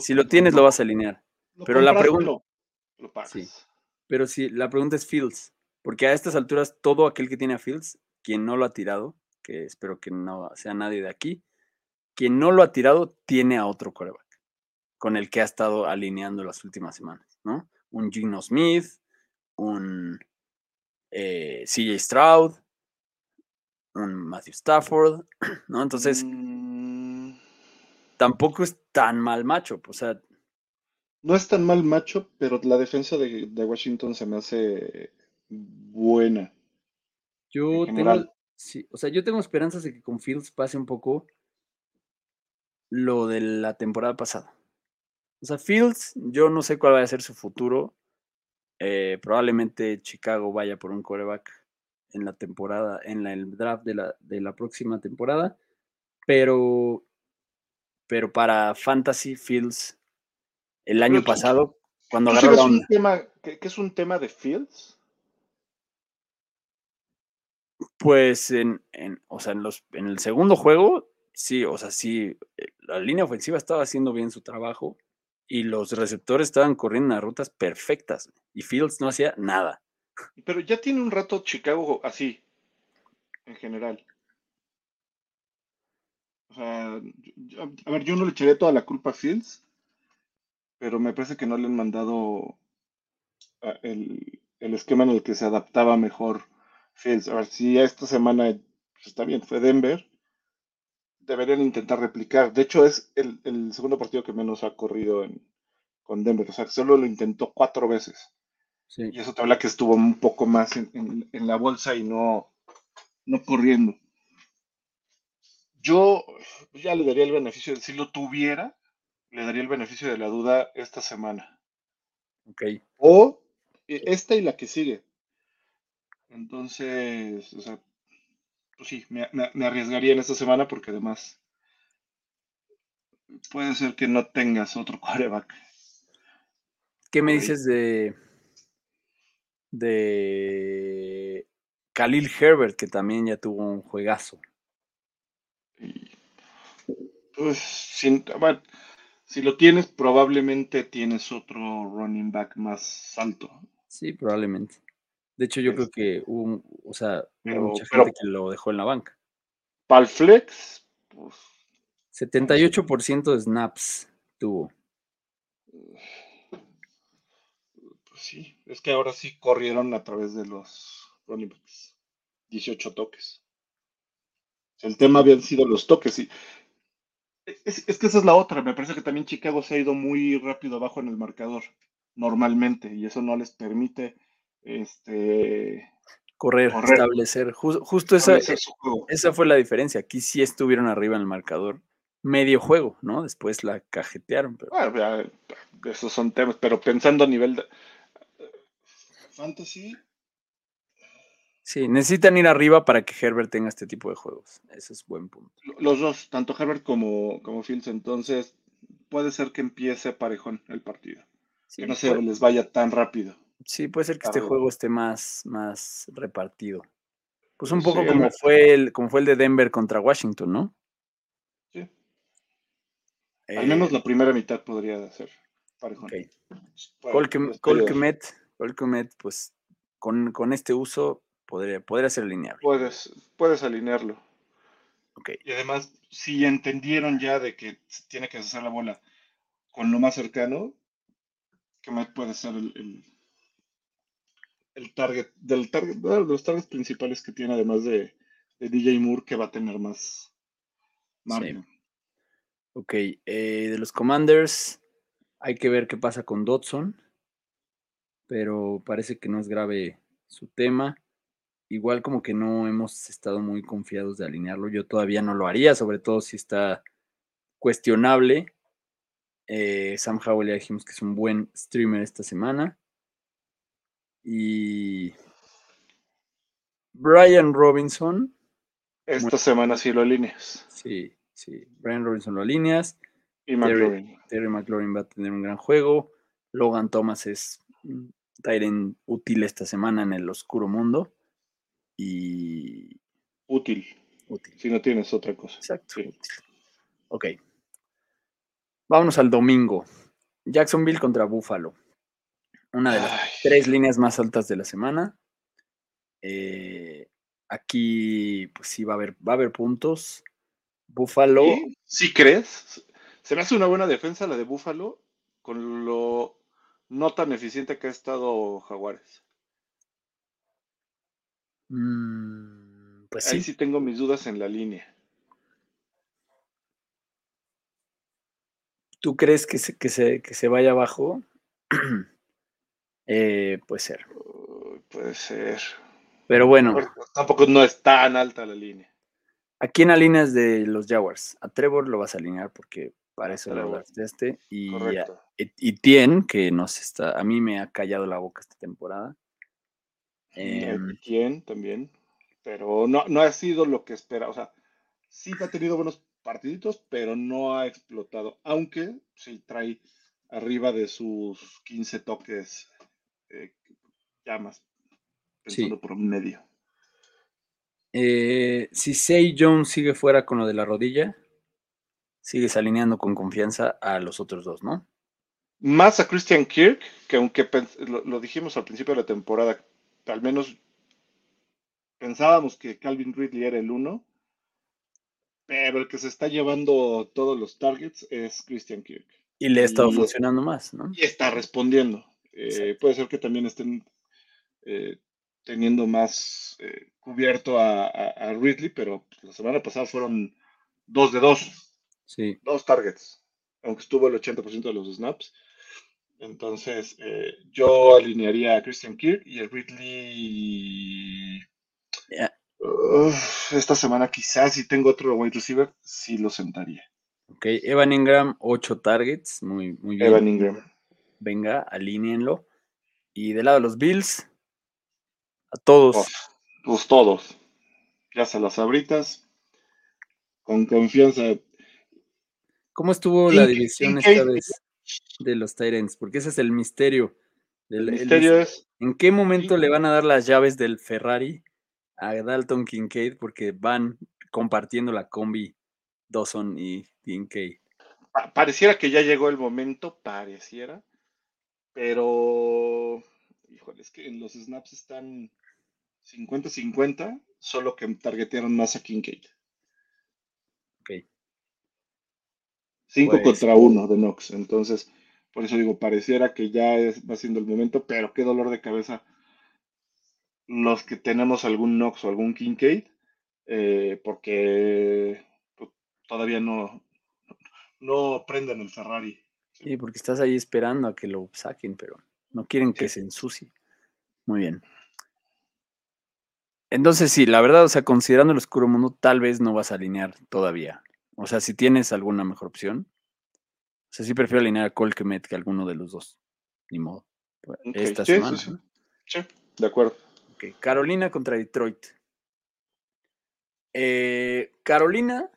si lo tienes, lo vas a alinear. pero la pregunta. sí. Pero si la pregunta es Fields. Porque a estas alturas, todo aquel que tiene a Fields, quien no lo ha tirado, que espero que no sea nadie de aquí, quien no lo ha tirado, tiene a otro coreback. con el que ha estado alineando las últimas semanas, ¿no? Un Gino Smith, un eh, CJ Stroud, un Matthew Stafford, ¿no? Entonces, mm. tampoco es tan mal macho, o sea. No es tan mal macho, pero la defensa de, Washington se me hace buena. Yo tengo, sí, o sea, yo tengo esperanzas de que con Fields pase un poco lo de la temporada pasada. O sea, Fields, yo no sé cuál va a ser su futuro. Eh, probablemente Chicago vaya por un coreback en la temporada, en el draft de la, de la próxima temporada, pero, pero para Fantasy Fields, el año pasado, cuando agarró la tema, ¿qué, es un tema de Fields? Pues en, en, o sea, en, los, en el segundo juego, sí, o sea, sí, eh, la línea ofensiva estaba haciendo bien su trabajo y los receptores estaban corriendo las rutas perfectas y Fields no hacía nada. Pero ya tiene un rato Chicago así, en general. O sea, a ver, yo no le echaría toda la culpa a Fields, pero me parece que no le han mandado el, esquema en el que se adaptaba mejor Fields. A ver, si esta semana pues, está bien, fue Denver, deberían intentar replicar. De hecho, es el, segundo partido que menos ha corrido con Denver. O sea, solo lo intentó cuatro veces. Y eso te habla que estuvo un poco más en, la bolsa y no, no corriendo. Yo ya le daría el beneficio, si lo tuviera, le daría el beneficio de la duda esta semana. Ok. O e, esta y la que sigue. Entonces, o sea, pues sí, me, arriesgaría en esta semana porque además puede ser que no tengas otro quarterback. ¿Qué me dices de de Khalil Herbert, que también ya tuvo un juegazo. Pues, si, si lo tienes, probablemente tienes otro running back más alto. Sí, probablemente. De hecho, yo creo este que hubo, o sea, mucha gente que lo dejó en la banca. Para flex, pues. 78% de snaps tuvo. sí, es que ahora sí corrieron a través de los running backs. 18 toques. El tema habían sido los toques. Y es, que esa es la otra. Me parece que también Chicago se ha ido muy rápido abajo en el marcador, normalmente, y eso no les permite este, correr, establecer. justo esa, esa fue la diferencia. Aquí sí estuvieron arriba en el marcador medio juego, ¿no? Después la cajetearon. Pero... Bueno, esos son temas, pero pensando a nivel de, Fantasy. Sí, necesitan ir arriba para que Herbert tenga este tipo de juegos. Ese es buen punto. Los dos, tanto Herbert como, como Fields, entonces puede ser que empiece parejón el partido. que no se les vaya tan rápido. Sí, puede ser que este juego esté más, más repartido. Pues un poco como fue el, como fue el de Denver contra Washington, ¿no? Sí. Al menos eh, la primera mitad podría ser parejón. Okay. Colquemet pues con, este uso podría, podría ser lineal. Puedes, puedes alinearlo. Okay. Y además, si entendieron ya de que tiene que hacer la bola con lo más cercano, Comet puede ser el, el, target, del target, de los targets principales que tiene, además de, DJ Moore, que va a tener más margen. Ok, eh, de los Commanders, hay que ver qué pasa con Dodson pero parece que no es grave su tema. Igual como que no hemos estado muy confiados de alinearlo. Yo todavía no lo haría, sobre todo si está cuestionable. Eh, Sam Howell ya dijimos que es un buen streamer esta semana. Y Brian Robinson. Esta semana sí lo alineas. Sí, sí. Brian Robinson lo alineas. Y Terry, Terry McLaurin va a tener un gran juego. Logan Thomas es Tyren útil esta semana en el oscuro mundo. Y. Útil. Útil. Si no tienes otra cosa. Exacto. Ok. Vámonos al domingo. Jacksonville contra Buffalo. Una de las tres líneas más altas de la semana. Eh, aquí, pues sí, va a haber, va a haber puntos. Buffalo. ¿Sí? crees? se me hace una buena defensa la de Buffalo con lo no tan eficiente que ha estado Jaguares. Mm, pues Ahí sí tengo mis dudas en la línea. ¿Tú crees que se, que se, que se vaya abajo? eh, puede ser. puede ser. Pero bueno. Tampoco no es tan alta la línea. ¿A quién alineas de los Jaguars? A Trevor lo vas a alinear porque para eso lo de este. Y, y, Tien, que nos está, a mí me ha callado la boca esta temporada. Eh, Tien también. Pero no, no ha sido lo que espera. O sea, sí ha tenido buenos partiditos, pero no ha explotado, aunque sí trae arriba de sus 15 toques eh, llamas, pensando por un medio. Eh, si Say Jones sigue fuera con lo de la rodilla, sigues alineando con confianza a los otros dos, ¿no? Más a Christian Kirk, que aunque lo, dijimos al principio de la temporada, al menos pensábamos que Calvin Ridley era el uno, pero el que se está llevando todos los targets es Christian Kirk. Y le ha estado funcionando más, ¿no? Y está respondiendo. Eh, puede ser que también estén eh, teniendo más eh, cubierto a, Ridley, pero la semana pasada fueron dos de dos. Sí. Dos targets, aunque estuvo el 80% de los snaps. Entonces, yo alinearía a Christian Kirk y a Ridley esta semana quizás si tengo otro wide receiver, sí lo sentaría. Ok, Evan Ingram, 8 targets, muy, muy bien. Evan Ingram. Venga, alíneenlo. Y del lado de los Bills, a todos. pues todos. Ya se las abritas. Con confianza. ¿Cómo estuvo la división esta vez de los Tyrants? Porque ese es el misterio. el misterio es. ¿En qué momento le van a dar las llaves del Ferrari a Dalton Kincaid porque van compartiendo la combi Dawson y Kincaid. Pareciera que ya llegó el momento, pareciera, pero híjole, es que en los snaps están 50-50, solo que targetearon más a Kincaid. Ok. 5 pues contra 1 de Knox, entonces, por eso digo, pareciera que ya va siendo el momento, pero qué dolor de cabeza los que tenemos algún Nox o algún Kincaid, eh, porque pues, todavía no, no prenden el Ferrari. Sí, porque estás ahí esperando a que lo saquen, pero no quieren que se ensucie. Muy bien. Entonces, sí, la verdad, o sea, considerando el oscuro mundo, tal vez no vas a alinear todavía. O sea, si tienes alguna mejor opción. O sea, sí prefiero alinear a Colquemet que alguno de los dos. Ni modo. Esta semana. sí, de acuerdo. Carolina contra Detroit. Eh, Carolina,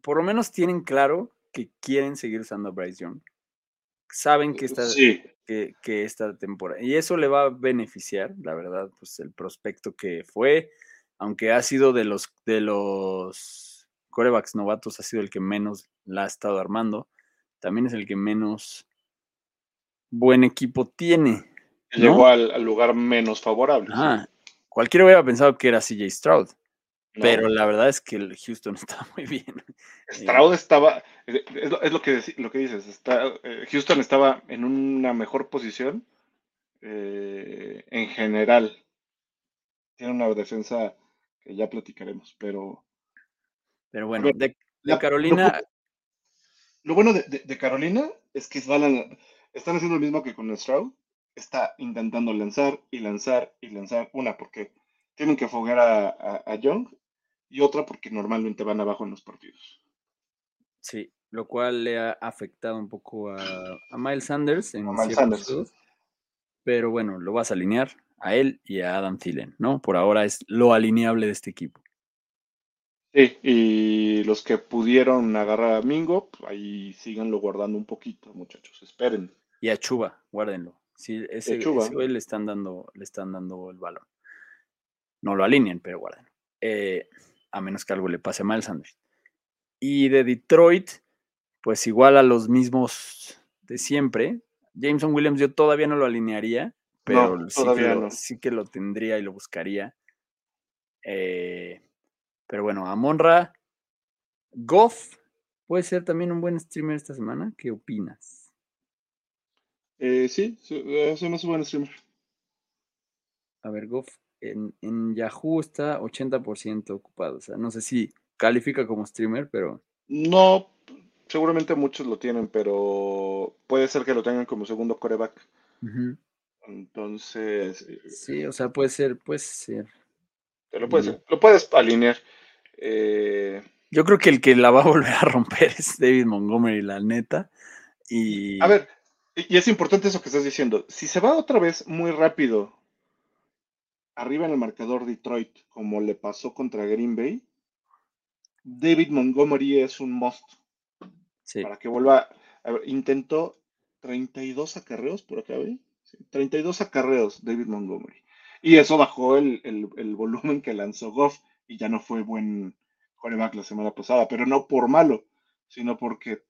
por lo menos tienen claro que quieren seguir usando a Bryce Young. Saben que esta, que, esta temporada. Y eso le va a beneficiar, la verdad, pues el prospecto que fue, aunque ha sido de los, de los corebacks novatos, ha sido el que menos la ha estado armando. También es el que menos buen equipo tiene. Llegó al, lugar menos favorable. Cualquiera hubiera pensado que era CJ Stroud. Pero la verdad es que el Houston estaba muy bien. Stroud estaba, es lo, que, lo que dices, está, eh, Houston estaba en una mejor posición eh, en general. Tiene una defensa que ya platicaremos, pero... Pero bueno, de, Carolina... Lo, bueno de, Carolina es que están haciendo lo mismo que con Stroud está intentando lanzar y lanzar y lanzar. Una, porque tienen que foguear a, Young y otra porque normalmente van abajo en los partidos. Sí, lo cual le ha afectado un poco a, Miles Sanders en Miles Sanders. pero bueno, lo vas a alinear a él y a Adam Thielen, ¿no? Por ahora es lo alineable de este equipo. Sí, y los que pudieron agarrar a Mingo, pues, ahí síganlo guardando un poquito, muchachos, esperen. Y a Chuba, guárdenlo. Sí, ese, ese le están dando, le están dando el balón. No lo alineen, pero guarden. Eh, a menos que algo le pase mal Sanders. Y de Detroit, pues igual a los mismos de siempre. Jameson Williams yo todavía no lo alinearía, pero sí, que lo, sí, que lo, tendría y lo buscaría. Eh, pero bueno, Amonra, Goff puede ser también un buen streamer esta semana. ¿Qué opinas? Eh, sí, es un buen streamer. A ver, Goff, en, en Yahoo está 80% ocupado. O sea, no sé si califica como streamer, pero. No, seguramente muchos lo tienen, pero puede ser que lo tengan como segundo coreback. Entonces. Eh, sí, o sea, puede ser, puede ser. lo puedes, lo puedes alinear. Eh, Yo creo que el que la va a volver a romper es David Montgomery, la neta. Y... A ver, y es importante eso que estás diciendo. Si se va otra vez muy rápido arriba en el marcador Detroit, como le pasó contra Green Bay, David Montgomery es un must. Para que vuelva. A ver, intentó 32 acarreos por acá, ¿ve? 32 acarreos David Montgomery. Y eso bajó el, volumen que lanzó Goff y ya no fue buen coreback la semana pasada, pero no por malo, sino porque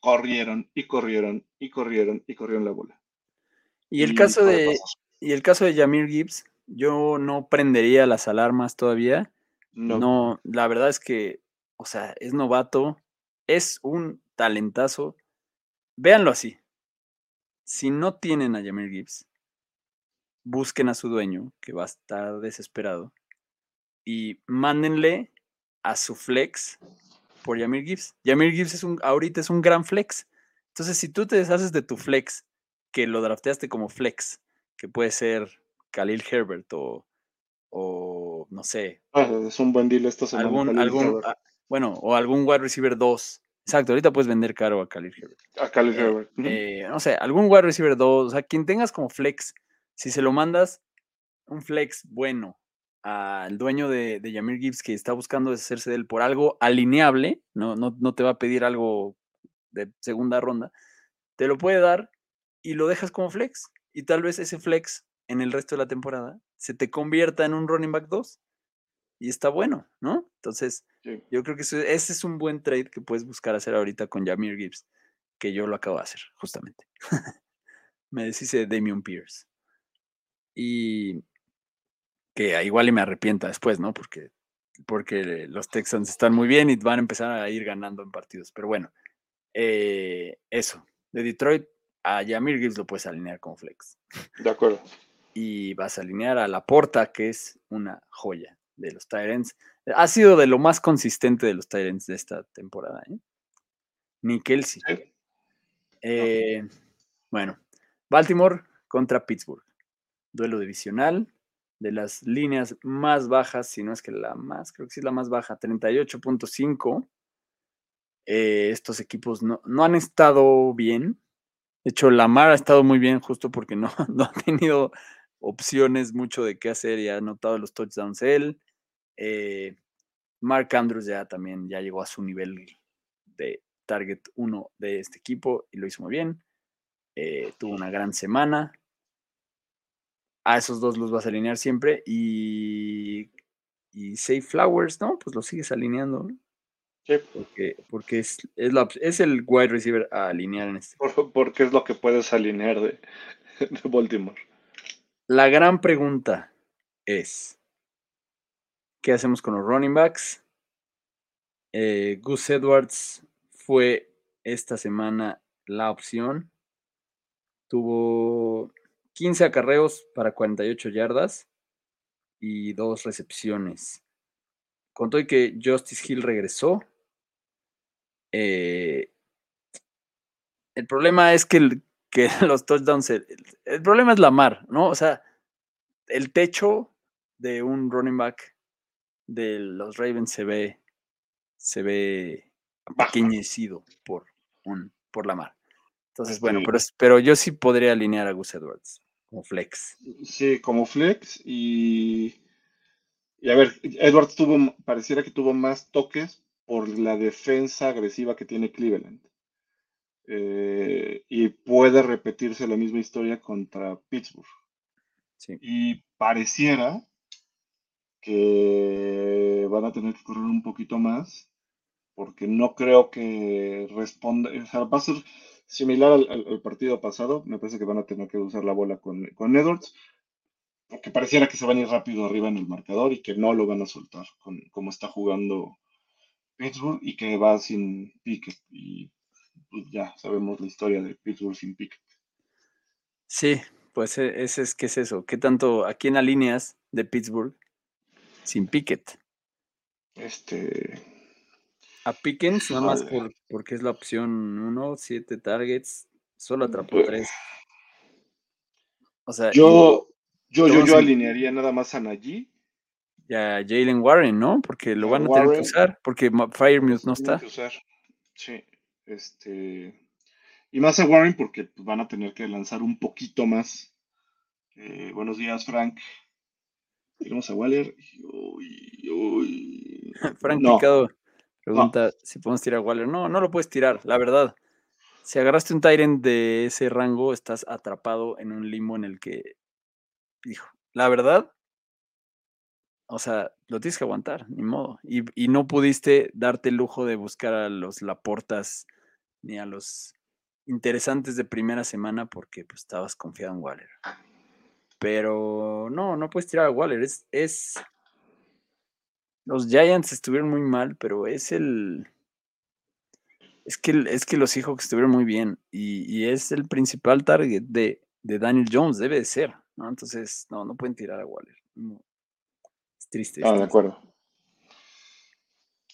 corrieron y corrieron y corrieron y corrieron la bola. Y el caso de y el caso de Jamir Gibbs, yo no prendería las alarmas todavía. No. no, la verdad es que, o sea, es novato, es un talentazo. Véanlo así. Si no tienen a Jamir Gibbs, busquen a su dueño, que va a estar desesperado, y mándenle a su flex por Jamir Gibbs. Jamir Gibbs es un, ahorita es un gran flex. Entonces, si tú te deshaces de tu flex, que lo drafteaste como flex, que puede ser Khalil Herbert o, o no sé. Ah, es un buen deal esta semana. Algún, ah, bueno, o algún wide receiver 2 Exacto, ahorita puedes vender caro a Khalil Herbert. A Khalil eh, Herbert. Eh, no sé, algún wide receiver 2, o sea, quien tengas como flex, si se lo mandas un flex bueno al dueño de, de Yamir Gibbs que está buscando deshacerse de él por algo alineable, no, no, no te va a pedir algo de segunda ronda, te lo puede dar y lo dejas como flex. Y tal vez ese flex en el resto de la temporada se te convierta en un running back 2 y está bueno, ¿no? Entonces, yo creo que ese es un buen trade que puedes buscar hacer ahorita con Jamir Gibbs, que yo lo acabo de hacer, justamente. me deshice de Damian Pierce. Y que igual y me arrepienta después, ¿no? Porque, porque los Texans están muy bien y van a empezar a ir ganando en partidos. Pero bueno, eh, eso. De Detroit a Jamir Gibbs lo puedes alinear con flex. De acuerdo. Y vas a alinear a La Porta, que es una joya de los Tyrants. Ha sido de lo más consistente de los Tyrants de esta temporada. ¿eh? Ni Kelsey. Eh, bueno, Baltimore contra Pittsburgh. Duelo divisional de las líneas más bajas, si no es que la más, creo que sí es la más baja, 38.5. Eh, estos equipos no, no, han estado bien. De hecho, Lamar ha estado muy bien justo porque no, no ha tenido opciones mucho de qué hacer y ha anotado los touchdowns él. Eh, Mark Andrews ya también ya llegó a su nivel de target 1 de este equipo y lo hizo muy bien. Eh, tuvo una gran semana. A esos dos los vas a alinear siempre. Y, y Safe Flowers, ¿no? Pues lo sigues alineando. Sí. Porque, porque es, es, el wide receiver a alinear en este. porque es lo que puedes alinear de, de Baltimore. La gran pregunta es: ¿Qué hacemos con los running backs? Eh, Gus Edwards fue esta semana la opción. Tuvo 15 acarreos para 48 yardas y dos recepciones. Contó que Justice Hill regresó. Eh, el problema es que, que los touchdowns, el, el, problema es la mar, ¿no? O sea, el techo de un running back de los Ravens se ve, se ve pequeñecido por, un, por la mar. Entonces, bueno, pero, pero yo sí podría alinear a Gus Edwards como flex. Sí, como flex y, y a ver, Edwards tuvo, pareciera que tuvo más toques por la defensa agresiva que tiene Cleveland. Eh, y puede repetirse la misma historia contra Pittsburgh. Sí. Y pareciera que van a tener que correr un poquito más, porque no creo que responda, o sea, va a ser similar al, partido pasado, me parece que van a tener que usar la bola con, con Edwards, porque pareciera que se van a ir rápido arriba en el marcador y que no lo van a soltar con como está jugando Pittsburgh y que va sin Pickett. Y pues, ya sabemos la historia de Pittsburgh sin Pickett. Sí, pues e, ese es, ¿qué es eso? ¿Qué tanto, a quién alineas de Pittsburgh sin Pickett? Este. A Pickens, nada más por, porque es la opción 1, 7 targets, solo atrapó 3. O sea, yo, yo, yo, yo alinearía nada más a Najee. Y a Jalen Warren, ¿no? Porque lo van a tener que usar, porque Firemuse no está. Sí, este. Y más a Warren porque pues, van a tener que lanzar un poquito más. Eh, buenos días, Frank. Tenemos a Waller. Frank Picado pregunta si podemos tirar a Waller. No, no lo puedes tirar, la verdad. Si agarraste un Tyrant de ese rango, estás atrapado en un limbo en el que, hijo, la verdad, o sea, lo tienes que aguantar, ni modo. Y, y, no pudiste darte el lujo de buscar a los Laportas ni a los interesantes de primera semana porque pues, estabas confiado en Waller. Pero no, no puedes tirar a Waller. Es, es. Los Giants estuvieron muy mal, pero es el. Es que, es que los Seahawks estuvieron muy bien. Y, es el principal target de, Daniel Jones, debe de ser. ¿no? Entonces, no, no pueden tirar a Waller. Es triste. Ah, de acuerdo.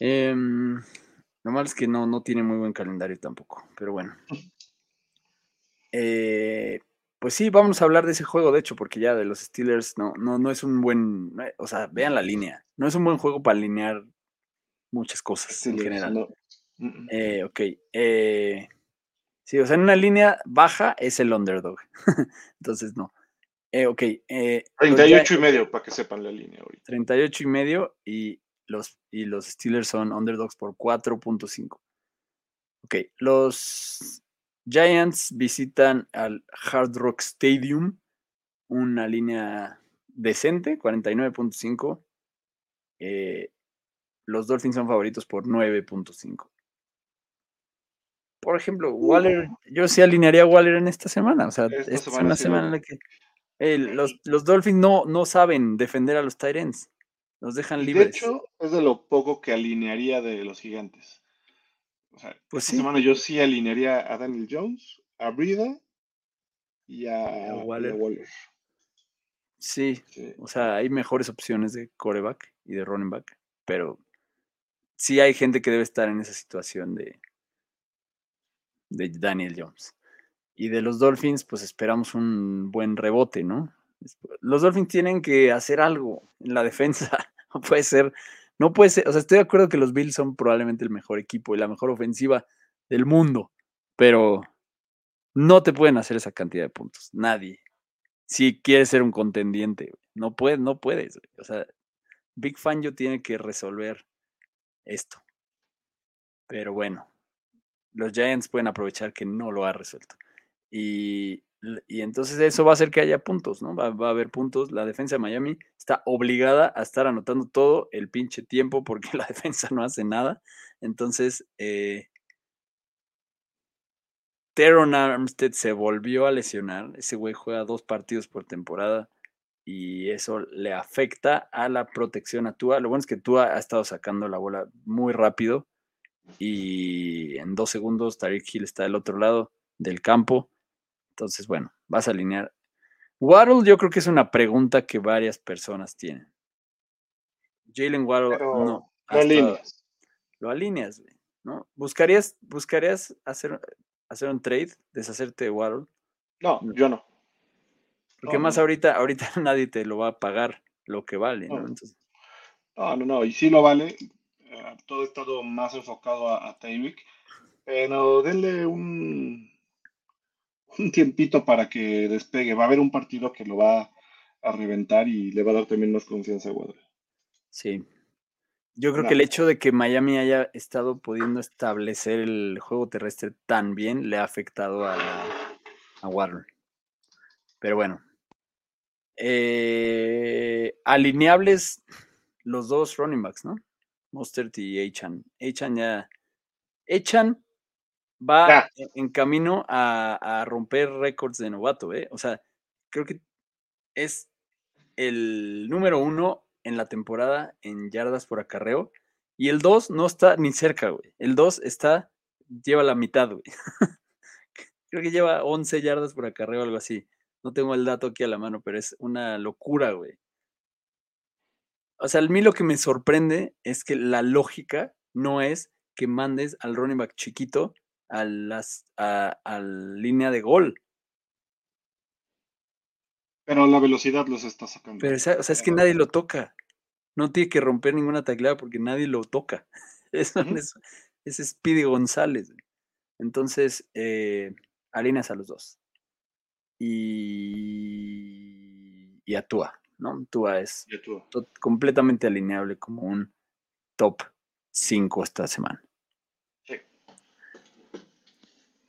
Eh, lo malo es que no, no tiene muy buen calendario tampoco. Pero bueno. Eh, pues sí, vamos a hablar de ese juego, de hecho, porque ya de los Steelers no, no, no es un buen, eh, o sea, vean la línea, no es un buen juego para alinear muchas cosas en general. Eh, ok. Eh, sí, o sea, en una línea baja es el underdog. Entonces, no. ok. 38 y medio, para que sepan la línea ahorita. 38 y medio y los, y los Steelers son underdogs por 4.5. Ok, los Giants visitan al Hard Rock Stadium, una línea decente, 49.5. Eh, los Dolphins son favoritos por 9.5. Por ejemplo, Waller, yo sí alinearía a Waller en esta semana. O sea, esta, es una semana en la que los, los, Dolphins no, no saben defender a los Tyrants. Los dejan libres. De hecho, es de lo poco que alinearía de los gigantes. O sea, pues esta semana yo sí alinearía a Daniel Jones, a Brida y a, Waller. Sí, o sea, hay mejores opciones de coreback y de running back, pero sí hay gente que debe estar en esa situación de, de Daniel Jones. Y de los Dolphins, pues esperamos un buen rebote, ¿no? Los Dolphins tienen que hacer algo en la defensa. No puede ser no puede ser, o sea, estoy de acuerdo que los Bills son probablemente el mejor equipo y la mejor ofensiva del mundo, pero no te pueden hacer esa cantidad de puntos, nadie. Si quieres ser un contendiente, no puedes, no puedes. O sea, Big Fan yo tiene que resolver esto. Pero bueno, los Giants pueden aprovechar que no lo ha resuelto. Y y entonces eso va a hacer que haya puntos, ¿no? Va, a haber puntos. La defensa de Miami está obligada a estar anotando todo el pinche tiempo porque la defensa no hace nada. Entonces, eh, Teron Armstead se volvió a lesionar. Ese güey juega dos partidos por temporada y eso le afecta a la protección a Tua. Lo bueno es que Tua ha estado sacando la bola muy rápido y en dos segundos Tariq Hill está del otro lado del campo entonces, bueno, vas a alinear. Waddle yo creo que es una pregunta que varias personas tienen. Jalen Waddle no. Lo alineas. Lo alineas, ¿no? ¿Buscarías, buscarías hacer, hacer un trade, deshacerte de Waddle? No, yo no. Porque más ahorita, ahorita nadie te lo va a pagar lo que vale, ¿no? Entonces... No, no, no, y sí lo vale. Eh, todo ha estado más enfocado a, a pero denle un un tiempito para que despegue. Va a haber un partido que lo va a reventar y le va a dar también más confianza a Waddle. Sí. Yo creo que el hecho de que Miami haya estado pudiendo establecer el juego terrestre tan bien le ha afectado a, a Waddle. Pero bueno. Eh, alineables los dos running backs, ¿no? Mostert y Echan. Echan ya. Echan va en camino a, romper récords de novato, ¿eh? O sea, creo que es el número uno en la temporada en yardas por acarreo Y el 2 no está ni cerca, güey. El 2 está, lleva la mitad, güey. Creo que lleva 11 yardas por acarreo o algo así. No tengo el dato aquí a la mano, pero es una locura, güey. O sea, a mí lo que me sorprende es que la lógica no es que mandes al running back chiquito a, las, a, a línea de gol. Pero la velocidad los está sacando. Pero, o sea, es que nadie lo toca. No tiene que romper ninguna tacleada porque nadie lo toca. Eso es, es, Speedy González. Entonces, eh, alineas a los dos. Y, y actúa, ¿no? Tua es completamente alineable como un top 5 esta semana. Sí.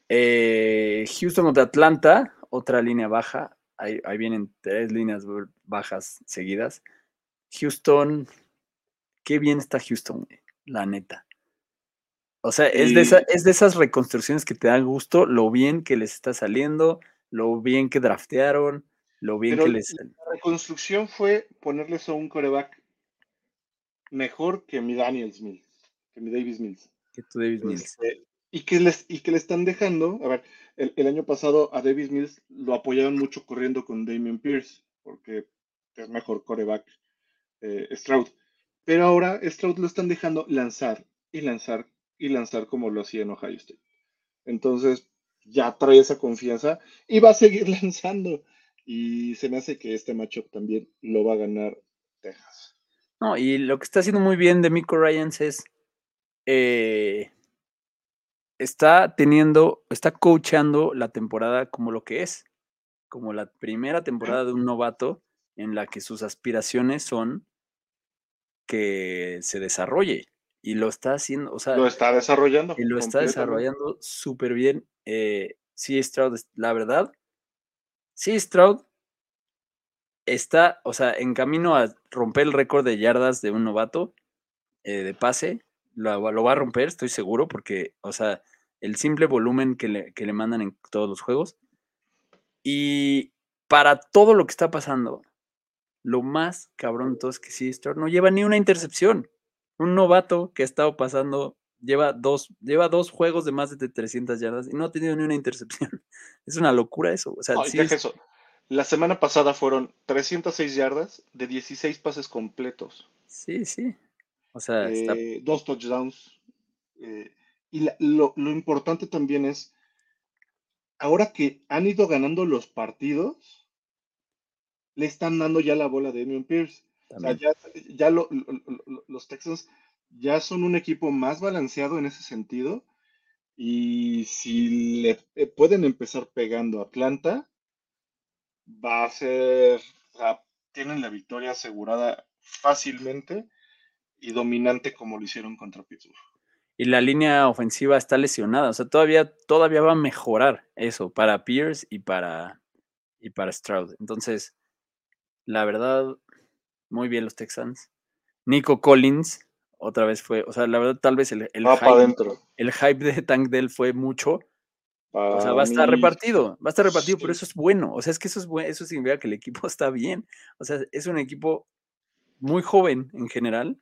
Eh, Houston de Atlanta, otra línea baja. Ahí, vienen tres líneas bajas seguidas. Houston, qué bien está Houston, la neta. O sea, es, de es de esas reconstrucciones que te dan gusto, lo bien que les está saliendo, lo bien que draftearon, lo bien que les... La reconstrucción fue ponerles a un coreback mejor que mi Daniel Mills, que mi Davis Mills. Que tu Davis Mills. Este, y, que les, y que le están dejando, a ver, el, año pasado a Davis Mills lo apoyaron mucho corriendo con Damien Pierce, porque es mejor coreback eh, Stroud. Pero ahora Stroud lo están dejando lanzar y lanzar y lanzar como lo hacía en Ohio State. Entonces, ya trae esa confianza y va a seguir lanzando. Y se me hace que este matchup también lo va a ganar Texas. No, y lo que está haciendo muy bien de Miko Ryans es eh, está teniendo, está coachando la temporada como lo que es, como la primera temporada de un novato en la que sus aspiraciones son que se desarrolle. Y lo está haciendo, o sea. Lo está desarrollando. Y lo está desarrollando súper bien. Eh, sí, Stroud, la verdad. Sí, Stroud está, o sea, en camino a romper el récord de yardas de un novato eh, de pase lo, va a romper, estoy seguro, porque, o sea, el simple volumen que le, que le mandan en todos los juegos. Y para todo lo que está pasando, lo más cabrón todo es que sí, no lleva ni una intercepción. Un novato que ha estado pasando, lleva dos, lleva dos juegos de más de 300 yardas y no ha tenido ni una intercepción. Es una locura eso. O sea, eso. La semana pasada fueron 306 yardas de 16 pases completos. Sí, sí. O sea, eh, dos touchdowns. Eh, y lo, importante también es, ahora que han ido ganando los partidos, le están dando ya la bola de Damian Pierce. O sea, ya, los Texans ya son un equipo más balanceado en ese sentido. Y si le eh, pueden empezar pegando a Atlanta, va a ser, o sea, tienen la victoria asegurada fácilmente y dominante como lo hicieron contra Pittsburgh. Y la línea ofensiva está lesionada, o sea, todavía, todavía va a mejorar eso para Pierce y para, y para Stroud. Entonces, la verdad, muy bien los Texans. Nico Collins, otra vez fue, o sea, la verdad, tal vez el, el, hype, el hype de Tank Dell fue mucho. o sea, va a estar repartido, va a estar repartido, pero eso es bueno. O sea, es que eso es bueno, eso significa que el equipo está bien. O sea, es un equipo muy joven en general,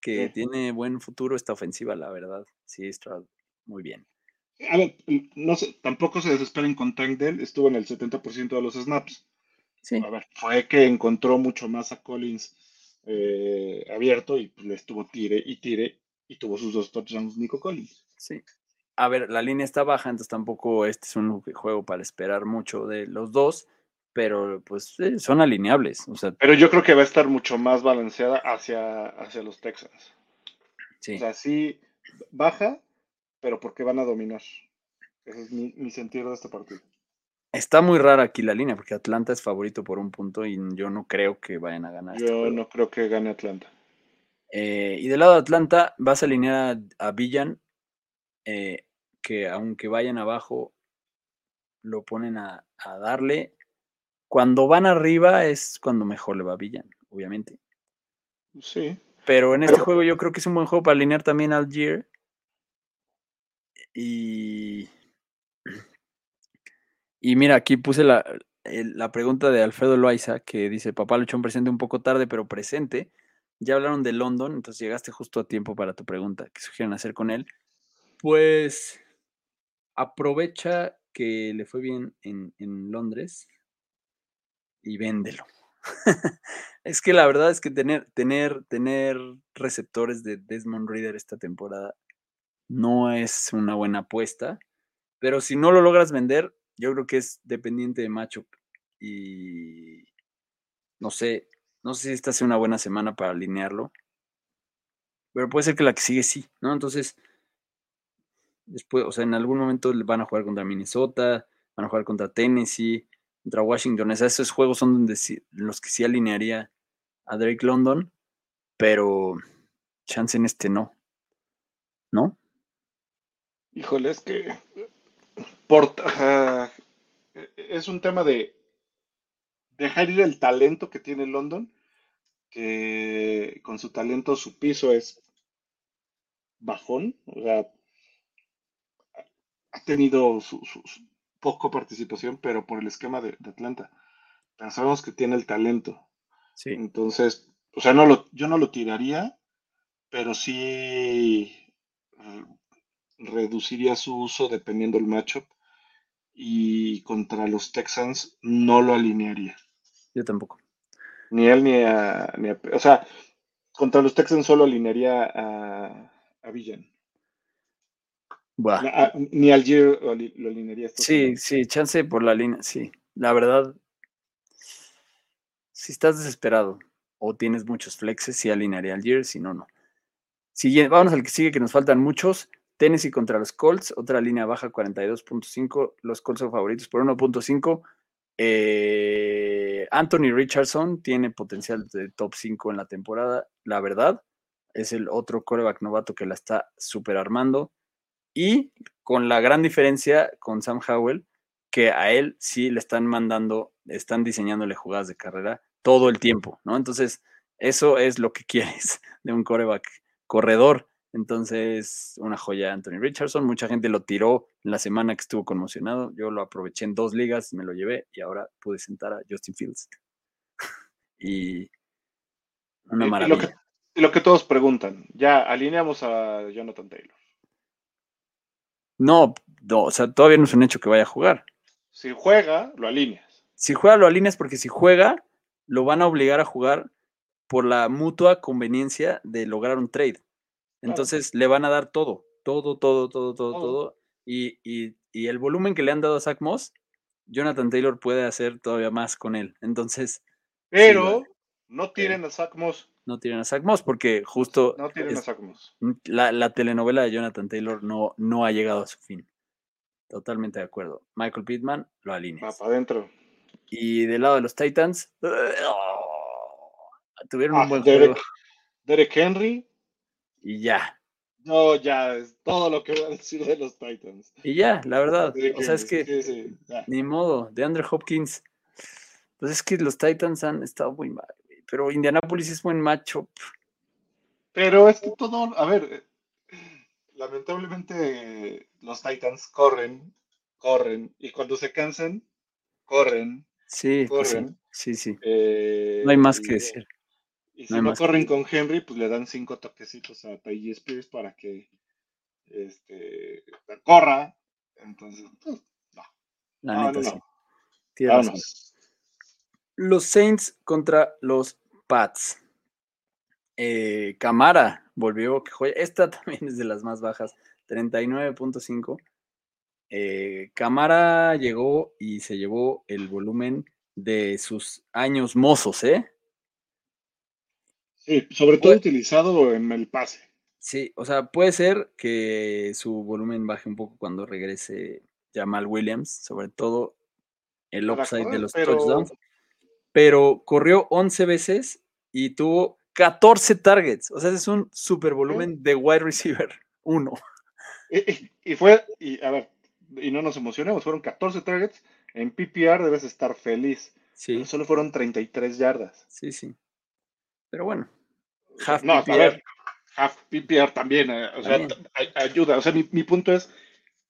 que tiene buen futuro esta ofensiva, la verdad. Sí, está muy bien. A ver, no sé, tampoco se desesperen con Tank Dell, estuvo en el 70% de los snaps. Sí. A ver, fue que encontró mucho más a Collins eh, abierto y le estuvo tire y tire y tuvo sus dos touchdowns Nico Collins. Sí. A ver, la línea está baja, entonces tampoco este es un juego para esperar mucho de los dos pero pues son alineables. O sea, pero yo creo que va a estar mucho más balanceada hacia, hacia los Texans. Sí. O sea, sí baja, pero porque van a dominar. Ese es mi, mi sentido de este partido. Está muy rara aquí la línea, porque Atlanta es favorito por un punto y yo no creo que vayan a ganar. Este yo no creo que gane Atlanta. Eh, y del lado de Atlanta vas a alinear a, Villan, eh, que aunque vayan abajo, lo ponen a, a darle cuando van arriba es cuando mejor le va a Villan, obviamente. Sí. Pero en este juego yo creo que es un buen juego para alinear también al Gear. Y. Y mira, aquí puse la, la pregunta de Alfredo Loaiza que dice: Papá Luchón presente un poco tarde, pero presente. ya hablaron de London, entonces llegaste justo a tiempo para tu pregunta, ¿qué sugieren hacer con él? Pues aprovecha que le fue bien en, en Londres y véndelo. es que la verdad es que tener, tener, tener receptores de Desmond Reader esta temporada no es una buena apuesta, pero si no lo logras vender, yo creo que es dependiente de matchup y no sé, no sé si esta sea una buena semana para alinearlo, pero puede ser que la que sigue sí, ¿no? Entonces, después, o sea, en algún momento van a jugar contra Minnesota, van a jugar contra Tennessee, contra Washington. esos juegos son donde los que sí alinearía a Drake London, pero chance en este no. ¿No? Híjole, es que por, es un tema de dejar ir el talento que tiene London, que con su talento su piso es bajón, o sea, ha tenido su, poco participación, pero por el esquema de, Atlanta. Pensamos que tiene el talento. Sí. Entonces, o sea, no lo, yo no lo tiraría, pero sí reduciría su uso dependiendo del matchup. Y contra los Texans no lo alinearía. Yo tampoco. Ni él ni a, ni O sea, contra los Texans solo alinearía a, a Villan. Ah, ni al Giro lo, alinearía. Sí, sí, chance por la línea, sí. La verdad, si estás desesperado o tienes muchos flexes, sí alinearía al Giro, si no, no. Siguiente, vamos al que sigue, que nos faltan muchos. Tennessee contra los Colts, otra línea baja 42.5. Los Colts son favoritos por 1.5. Eh, Anthony Richardson tiene potencial de top 5 en la temporada, la verdad. Es el otro coreback novato que la está super armando. Y con la gran diferencia con Sam Howell, que a él sí le están mandando, están diseñándole jugadas de carrera todo el tiempo, ¿no? Entonces, eso es lo que quieres de un coreback corredor. Entonces, una joya Anthony Richardson. Mucha gente lo tiró en la semana que estuvo conmocionado. Yo lo aproveché en dos ligas, me lo llevé y ahora pude sentar a Justin Fields. y una maravilla. Y lo, que, todos preguntan, ya alineamos a Jonathan Taylor. No, no, o sea, todavía no es un hecho que vaya a jugar. Si juega, lo alineas. Si juega, lo alineas porque si juega, lo van a obligar a jugar por la mutua conveniencia de lograr un trade. Entonces le van a dar todo, todo, todo, todo, todo, todo. Y, el volumen que le han dado a Zach Moss, Jonathan Taylor puede hacer todavía más con él. Entonces. Pero no tienen a Zach Moss no tienen a Zach Moss, porque justo no tienen a Zach Moss. La, telenovela de Jonathan Taylor no, no ha llegado a su fin. Totalmente de acuerdo. Michael Pittman lo alinea. para adentro. Y del lado de los Titans, tuvieron un ah, buen Derek, juego. Derek Henry. Y ya. No, ya, es todo lo que voy a decir de los Titans. Y ya, la verdad. o sea, es que ni modo, de Andrew Hopkins. Pues es que los Titans han estado muy mal pero Indianapolis es buen macho. Pero es que todo, a ver, lamentablemente los Titans corren, corren, y cuando se cansan, corren. Sí, pues corren. sí, sí. Eh, no hay más que decir. Y si no, corren con Henry, pues le dan cinco toquecitos a Paige Spears para que este, corra. Entonces, pues, no. La neta, sí. Los Saints contra los Pats. Eh, Camara volvió, que joya. Esta también es de las más bajas, 39.5. Eh, Camara llegó y se llevó el volumen de sus años mozos, ¿eh? Sí, sobre todo utilizado en el pase. Sí, o sea, puede ser que su volumen baje un poco cuando regrese Jamal Williams, sobre todo el upside de los touchdowns pero corrió 11 veces y tuvo 14 targets. O sea, es un super volumen de wide receiver 1. Y, fue, y a ver, y no nos emocionemos, fueron 14 targets. En PPR debes estar feliz. Sí. solo fueron 33 yardas. Sí, sí. Pero bueno. Half no, PPR. a ver, half PPR también, eh, o sea, ayuda. O sea, mi, mi punto es,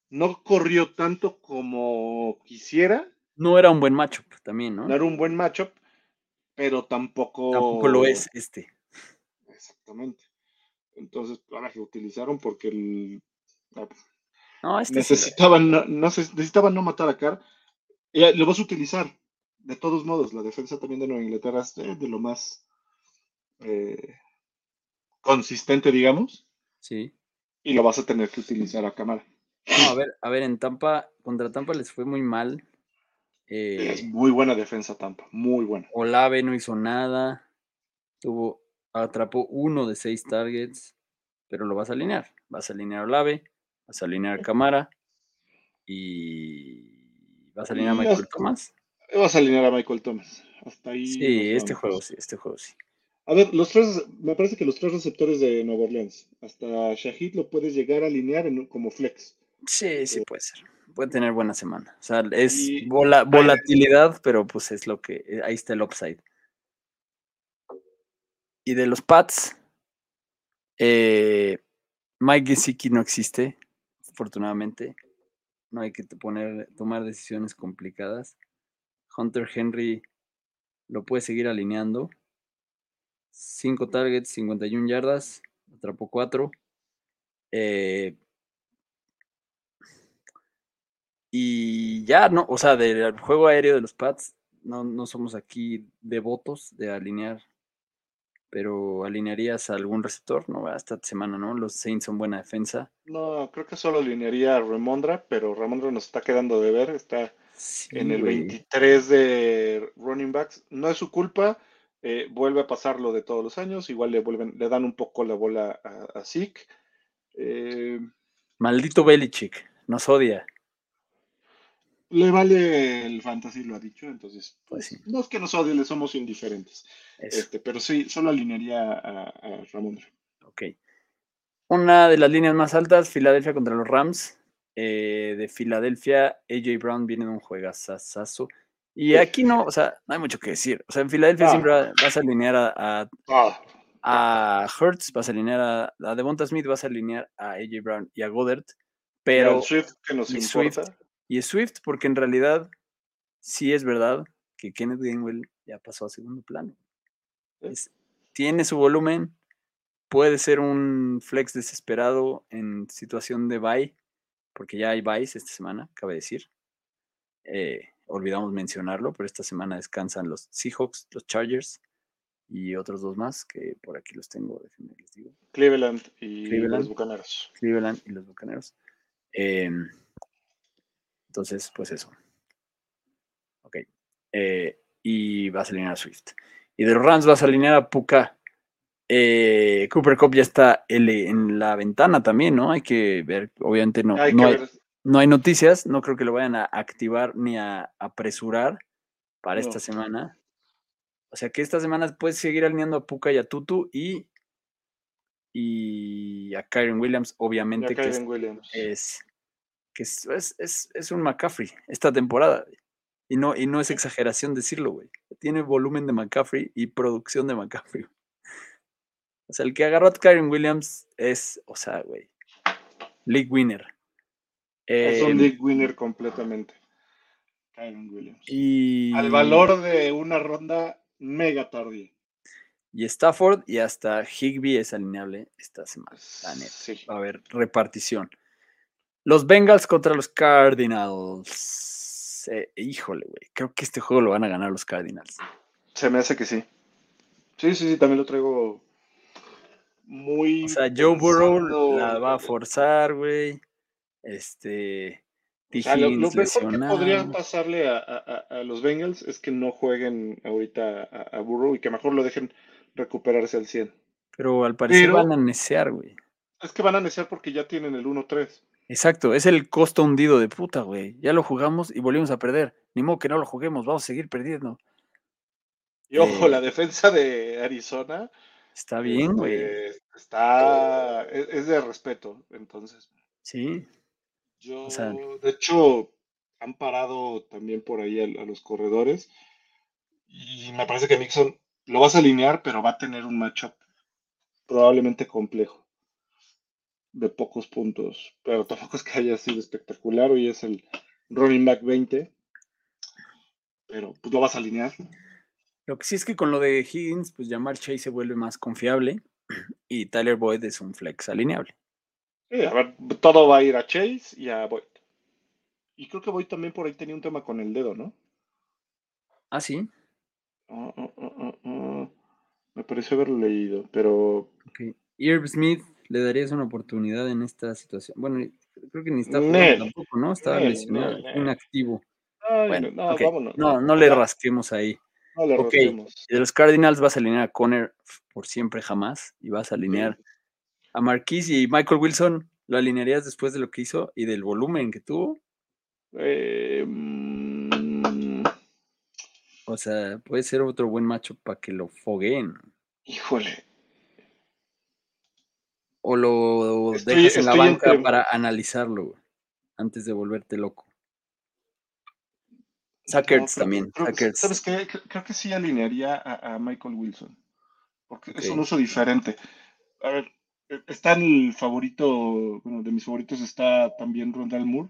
no corrió tanto como quisiera, no era un buen matchup también, ¿no? No era un buen matchup, pero tampoco. Tampoco lo es este. Exactamente. Entonces, ahora lo utilizaron porque el, no, este necesitaban, no, necesitaban no matar a Carr. Y lo vas a utilizar. De todos modos, la defensa también de Nueva Inglaterra es de, lo más eh, consistente, digamos. Sí. Y lo vas a tener que utilizar a cámara. No, a ver, a ver, en Tampa, contra Tampa les fue muy mal. Es eh, muy buena defensa Tampa, muy buena. Olave no hizo nada. Tuvo, atrapó uno de seis targets, pero lo vas a alinear. Vas a alinear a Olave, vas a alinear Camara y vas a alinear a Michael Thomas. Vas a alinear a Michael Thomas. Hasta ahí. Sí, este juego sí, este juego sí. A ver, los tres, me parece que los tres receptores de Nueva Orleans, hasta Shahid lo puedes llegar a alinear como flex. Sí, sí puede ser. Puede tener buena semana. O sea, es volatilidad, pero pues es lo que, eh, ahí está el upside. Y de los Pats, eh, Mike Gesicki no existe, afortunadamente. No hay que poner, tomar decisiones complicadas. Hunter Henry lo puede seguir alineando. 5 targets, 51 yardas, atrapó 4. Eh, y ya, no, o sea, del juego aéreo de los Pats, no, no somos aquí devotos de alinear, pero alinearías a algún receptor, ¿no? Esta semana, ¿no? Los Saints son buena defensa. No, creo que solo alinearía a Ramondra, pero Ramondra nos está quedando de ver, está en el 23 de running backs. No es su culpa, eh, vuelve a pasar lo de todos los años, igual le vuelven, le dan un poco la bola a, a Zeke. Eh, Maldito Belichick, nos odia. Le vale el fantasy, lo ha dicho, entonces pues no es que nos odie, le somos indiferentes. Este, pero sí, solo alinearía a, a Ramón. Ok. Una de las líneas más altas, Filadelfia contra los Rams. Eh, de Filadelfia, AJ Brown viene de un juegazazazo. Y aquí no, o sea, no hay mucho que decir. O sea, en Filadelfia ah. siempre vas a alinear a, a, ah. Hertz, vas a alinear a, a Devonta Smith, vas a alinear a AJ Brown y a Goddard. Pero. Swift que nos importa. Y Swift, porque en realidad sí es verdad que Kenneth Gainwell ya pasó a segundo plano. tiene su volumen, puede ser un flex desesperado en situación de buy, porque ya hay buys esta semana, cabe decir. Eh, olvidamos mencionarlo, pero esta semana descansan los Seahawks, los Chargers y otros dos más que por aquí los tengo, les digo. Cleveland y los Bucaneros. Cleveland y los Bucaneros. Em, entonces, pues eso. Ok. Eh, y vas a alinear a Swift. Y de los Rams vas a alinear a Puka. Eh, Cooper Cup ya está en la ventana también, ¿no? Hay que ver, obviamente no, no, hay, no hay noticias, no creo que lo vayan a activar ni a apresurar para esta semana. O sea que esta semana puedes seguir alineando a Puka y a Tutu y, y a Kyron Williams, obviamente, que, es, que es, un McCaffrey esta temporada. Y no, y no es exageración decirlo, güey. Tiene volumen de McCaffrey y producción de McCaffrey. O sea, el que agarró a Kyron Williams es, o sea, güey, league winner. Es un League em, winner completamente. Kyron Williams. Y... Al valor de una ronda mega tardía. Y Stafford y hasta Higby es alineable esta semana. Va a haber repartición. Los Bengals contra los Cardinals. Eh, híjole, güey. Creo que este juego lo van a ganar los Cardinals. Se me hace que sí. Sí, sí, sí, también lo traigo muy. O sea, Joe Burrow la va a forzar, güey. Este. lo, mejor que podría pasarle a, los Bengals es que no jueguen ahorita a, Burrow y que mejor lo dejen recuperarse al 100. Pero al parecer van a necear, güey. Es que van a necear porque ya tienen el 1-3. Exacto, es el costo hundido de puta, güey. Ya lo jugamos y volvimos a perder. Ni modo que no lo juguemos, vamos a seguir perdiendo. Y ojo, eh, la defensa de Arizona. Está bien, güey. Este, está. Es, de respeto, entonces. Sí. Yo, de hecho, han parado también por ahí a, los corredores. Y me parece que Nixon lo vas a alinear, pero va a tener un matchup probablemente complejo. De pocos puntos. Pero tampoco es que haya sido espectacular. Hoy es el running back 20. Pero pues lo vas a alinear. Lo que sí es que con lo de Higgins, pues llamar Chase se vuelve más confiable. Y Tyler Boyd es un flex alineable. Sí, a ver, todo va a ir a Chase y a Boyd. Y creo que Boyd también por ahí tenía un tema con el dedo, ¿no? Ah, sí. Ah, ah, ah, Me parece haberlo leído, pero. Ok. Irv Smith, ¿le darías una oportunidad en esta situación? Bueno, creo que ni está jugando tampoco, ¿no? Estaba lesionado, inactivo. bueno, no, no, no, le rasquemos ahí. No le ok, de los Cardinals vas a alinear a Conner por siempre jamás y vas a alinear a Marquise y Michael Wilson. ¿Lo alinearías después de lo que hizo y del volumen que tuvo? Eh, o sea, puede ser otro buen macho para que lo fogueen. Híjole. O lo dejas en la banca para analizarlo antes de volverte loco. Sackers también. ¿Sabes qué? Creo que sí alinearía a, Michael Wilson. Porque es un uso diferente. A ver, e, está el favorito, bueno, de mis favoritos está también Rondal Moore,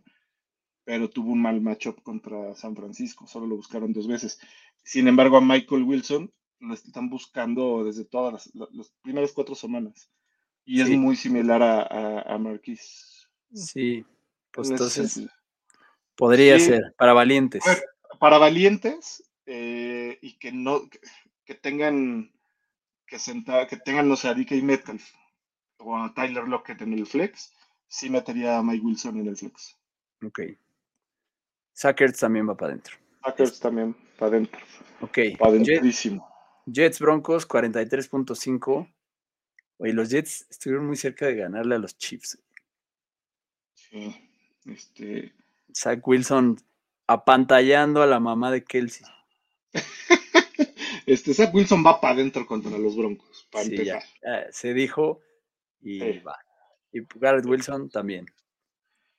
pero tuvo un mal matchup contra San Francisco. Solo lo buscaron dos veces. Sin embargo, a Michael Wilson lo están buscando desde todas las, primeras cuatro semanas. Y es muy similar a, a, Marquis. Sí, pues entonces podría ser para valientes. para valientes eh, y que no que, tengan que sentar, que tengan, no sé, a DK Metcalf o a Tyler Lockett en el flex, sí metería a Mike Wilson en el flex. Ok. Sackers también va para adentro. Sackers también para adentro. Ok. Para Jets Broncos 43.5. Oye, los Jets estuvieron muy cerca de ganarle a los Chiefs. Sí. Este. Zach Wilson apantallando a la mamá de Kelsey. este, Zach Wilson va para adentro contra los Broncos. Para sí, Ya, se dijo y va. Y Garrett Wilson también.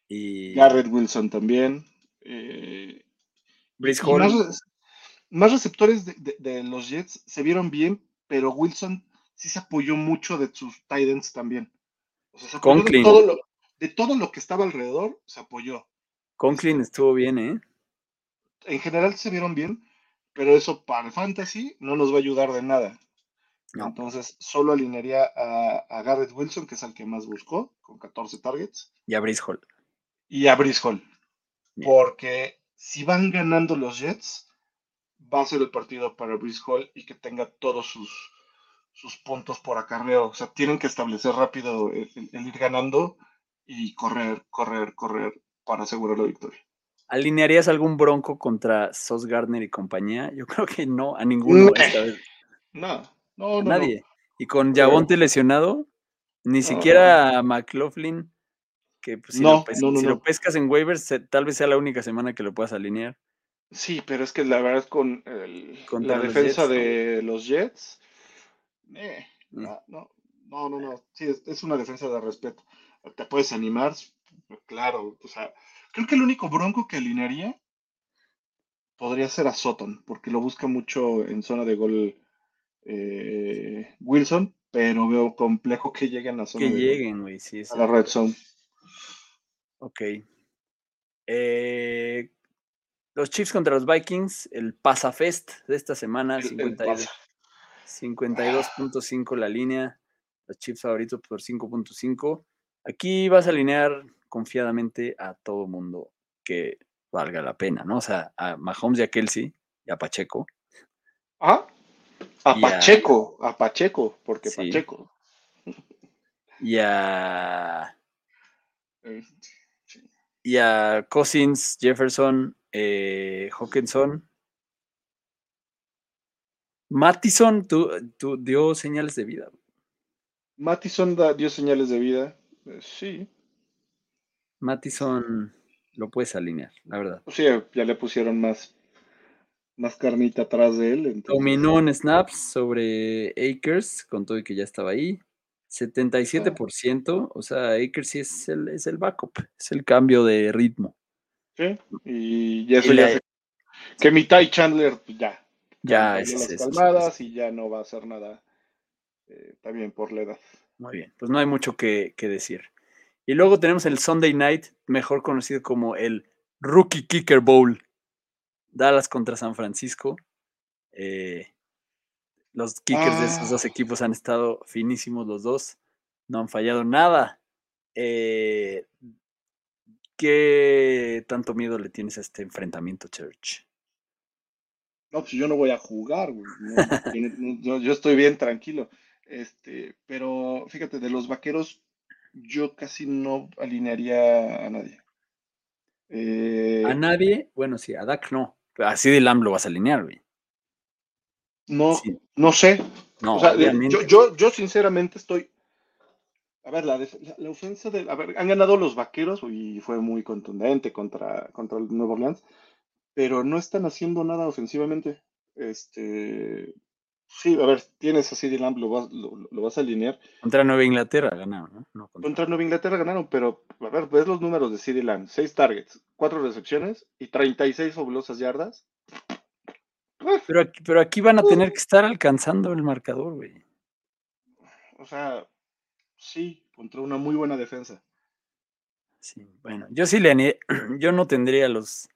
Y... Garrett Wilson también. Eh, más, receptores de, los Jets se vieron bien, pero Wilson sí se apoyó mucho de sus Titans también. O sea, se apoyó de todo, lo, de todo, lo, que estaba alrededor, se apoyó. Conklin estuvo bien, ¿eh? En general se vieron bien, pero eso para el fantasy no nos va a ayudar de nada. Entonces, solo alinearía a, Garrett Wilson, que es el que más buscó, con 14 targets. Y a Brice Hall. Y a Brice Hall. Porque si van ganando los Jets, va a ser el partido para Brice Hall y que tenga todos sus, sus puntos por acarreo. O sea, tienen que establecer rápido el, ir ganando y correr, correr, correr para asegurar la victoria. ¿Alinearías algún bronco contra Sos Gardner y compañía? Yo creo que no, a ninguno esta vez. No, no, Nadie. Y con Yabonte lesionado, ni siquiera a McLaughlin que pues, si, lo, si lo, pescas en waivers, tal vez sea la única semana que lo puedas alinear. Sí, pero es que la verdad con la defensa de los Jets, eh, mm. no, no, no, no, sí, es, una defensa de respeto. Te puedes animar, claro, o sea, creo que el único bronco que alinearía podría ser a Sutton, porque lo busca mucho en zona de gol eh, Wilson, pero veo complejo que lleguen a zona que lleguen, güey, sí, a la red zone. Ok. Eh, los Chiefs contra los Vikings, el Pasafest de esta semana, 52.5 la línea, los Chiefs favoritos por 5.5. Aquí vas a alinear confiadamente a todo mundo que valga la pena, ¿no? O sea, a Mahomes y a Kelsey y a Pacheco. ¿Ah? A Pacheco, a, Pacheco, porque Pacheco. Y a. Este, y a Cousins, Jefferson, eh, Hawkinson. Mattison tú, dio señales de vida. Mattison dio señales de vida, eh, sí. Mattison lo puedes alinear, la verdad. Sí, ya le pusieron más, más carnita atrás de él. Dominó en snaps sobre Akers, con todo y que ya estaba ahí. 77%, o sea, Akers sí es el, es el backup, es el cambio de ritmo. Sí, y eso ya hace que mi Ty Chandler pues, ya. Ya es, las calmadas y ya no va a hacer nada. Eh, también por la edad. Muy bien, pues no hay mucho que, decir. Y luego tenemos el Sunday Night, mejor conocido como el Rookie Kicker Bowl. Dallas contra San Francisco. Eh, Los kickers de esos dos ah. equipos han estado finísimos los dos. No han fallado nada. Eh, ¿Qué tanto miedo le tienes a este enfrentamiento, Church? No, pues yo no voy a jugar, yo, estoy bien tranquilo. Este, pero fíjate, de los vaqueros, yo casi no alinearía a nadie. ¿A eh, nadie? Bueno, sí, a Dak no. Así de Lamb lo vas a alinear, güey. No, no sé. No, yo, yo, sinceramente estoy. A ver, la, la, ofensa de. A ver, han ganado los vaqueros y fue muy contundente contra, contra el Nuevo Orleans pero no están haciendo nada ofensivamente. Este, sí, a ver, tienes a CD Lamb, lo vas, lo, vas a alinear. Contra Nueva Inglaterra ganaron, ¿no? contra... Nueva Inglaterra ganaron, pero a ver, ves los números de CD Lamb: 6 targets, 4 recepciones y 36 fabulosas yardas. Pero aquí, pero aquí van a tener que estar alcanzando el marcador, güey. O sea, sí, contra una muy buena defensa. Sí, bueno, yo sí le yo no tendría los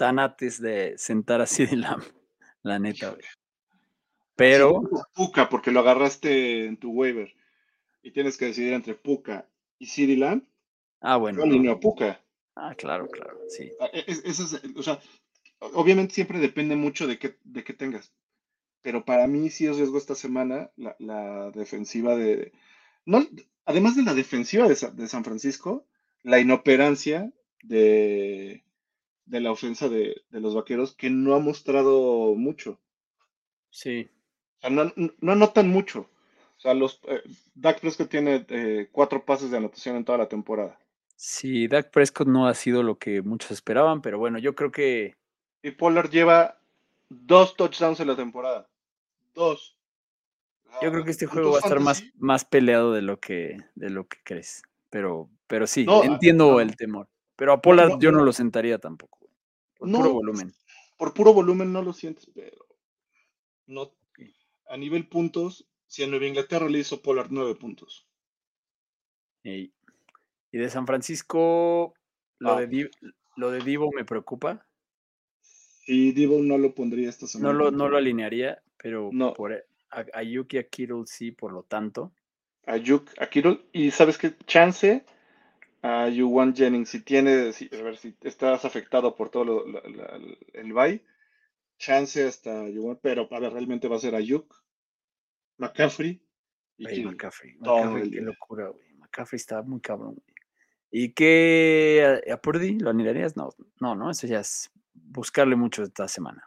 tanates de sentar así de la, la neta, Pero. Puka, porque lo agarraste en tu waiver y tienes que decidir entre Puka y CD Lamb. Ah, bueno. No, Puka. Ah, claro, claro, sí. Ah, e, o sea, obviamente siempre depende mucho de qué, de qué tengas. Pero para mí sí es riesgo esta semana la, la defensiva de. No, además de la defensiva de, de San Francisco, la inoperancia de, de la ofensa de, los vaqueros que no ha mostrado mucho. Sí. O sea, no, no anotan mucho. O sea, los, eh, Dak Prescott tiene eh, cuatro pases de anotación en toda la temporada. Sí, Dak Prescott no ha sido lo que muchos esperaban, pero bueno, yo creo que. Y Pollard lleva dos touchdowns en la temporada. Dos. Yo creo que este juego va a estar más, más peleado de lo que, de lo que crees. Pero, pero sí, entiendo el temor. Pero a Pollard yo no lo sentaría tampoco. Por puro volumen. Por puro volumen no lo sientes, pero no. A nivel puntos, si a Nueva Inglaterra le hizo Polar nueve puntos. Y, de San Francisco, lo, de ah. Divo, lo de Divo me preocupa. Sí, Divo no lo pondría esta semana. No lo, no lo alinearía, pero no. por e, a, Yuki a Kittle sí, por lo tanto. A Yuki, a Kittle, y sabes qué chance a Yuwan Jennings, si tiene, a ver si estás afectado por todo el bye, chance hasta Yuwan, pero para realmente va a ser Ayuk, McCaffrey y McCaffrey. McCaffrey qué locura, güey. McCaffrey está muy cabrón, güey. ¿Y qué a, Purdy lo anidarías? No, no, no, eso ya es buscarle mucho esta semana.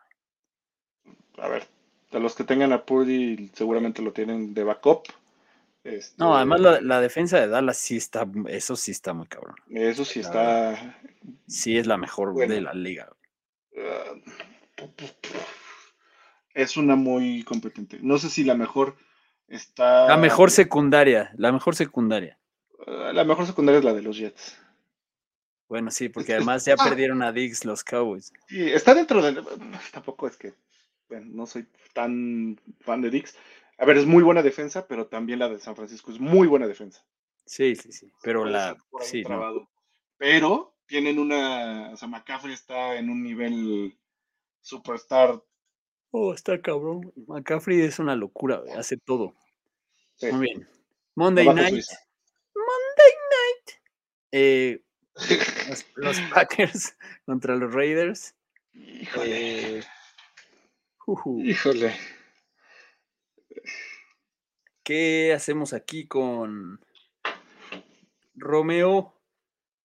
A ver, de los que tengan a Purdy seguramente lo tienen de backup no, además la, este defensa de Dallas sí está, eso sí está muy cabrón. Eso sí está. Sí es la mejor de la liga. Ah, es una muy competente. No sé si la mejor está. La mejor secundaria, la mejor secundaria. Ah, la mejor secundaria es la de los Jets. Bueno, sí, porque además ya ah. perdieron a Diggs los Cowboys. Sí, está dentro de. Tampoco es que. Bueno, no soy tan fan de Diggs, a ver, es muy buena defensa, pero también la de San Francisco es muy buena defensa. Sí, sí, sí. Pero la. Sí, Pero tienen una. O sea, McCaffrey está en un nivel superstar. Oh, está cabrón. McCaffrey es una locura, hace todo. Muy bien. Monday night. Monday night. Eh, los, Packers contra los Raiders. Híjole. Eh, Híjole. ¿Qué hacemos aquí con Romeo?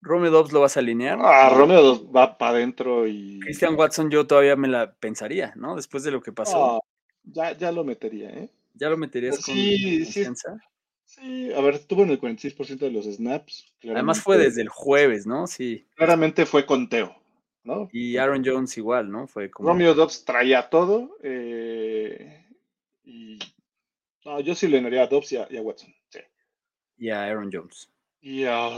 ¿Romeo Dobbs lo vas a alinear? Ah, Romeo Dobbs va para adentro y. Christian Watson, yo todavía me la pensaría, ¿no? Después de lo que pasó. Ah, ya, ya lo metería, ¿eh? ¿Ya lo meterías pues con sí, confianza? Sí, a ver, estuvo en el 46% de los snaps. Además fue desde el jueves, ¿no? Sí. Claramente fue conteo, ¿no? Y Aaron Jones igual, ¿no? Fue como... Romeo Dobbs traía todo eh, y no, yo sí le daría a Dobbs y a, Watson. Sí. Y a Aaron Jones. Y a.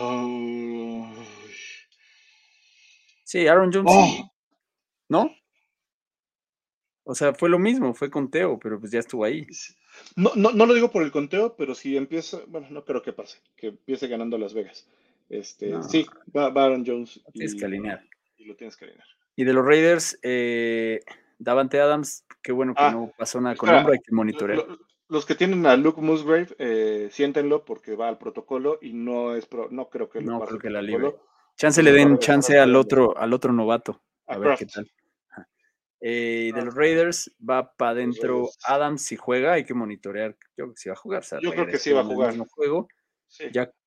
Sí, Aaron Jones. Oh. ¿No? O sea, fue lo mismo, fue conteo, pero pues ya estuvo ahí. No, no, no lo digo por el conteo, pero si empieza, bueno, no creo que pase, que empiece ganando Las Vegas. Este, sí, va, Aaron Jones. Lo tienes que alinear. Y lo tienes que alinear. Y de los Raiders, eh, Davante Adams, qué bueno que ah, no pasó nada con hombro, hay que monitorear. Los que tienen a Luke Musgrave, eh, siéntenlo porque va al protocolo y no es no creo que lo no creo que la libre. Chance le den chance al otro, al otro novato. A, ver qué tal. Eh, de los Raiders va para adentro Adams si juega, hay que monitorear. Yo creo que sí va a jugar. Yo creo que sí va a jugar. Juego.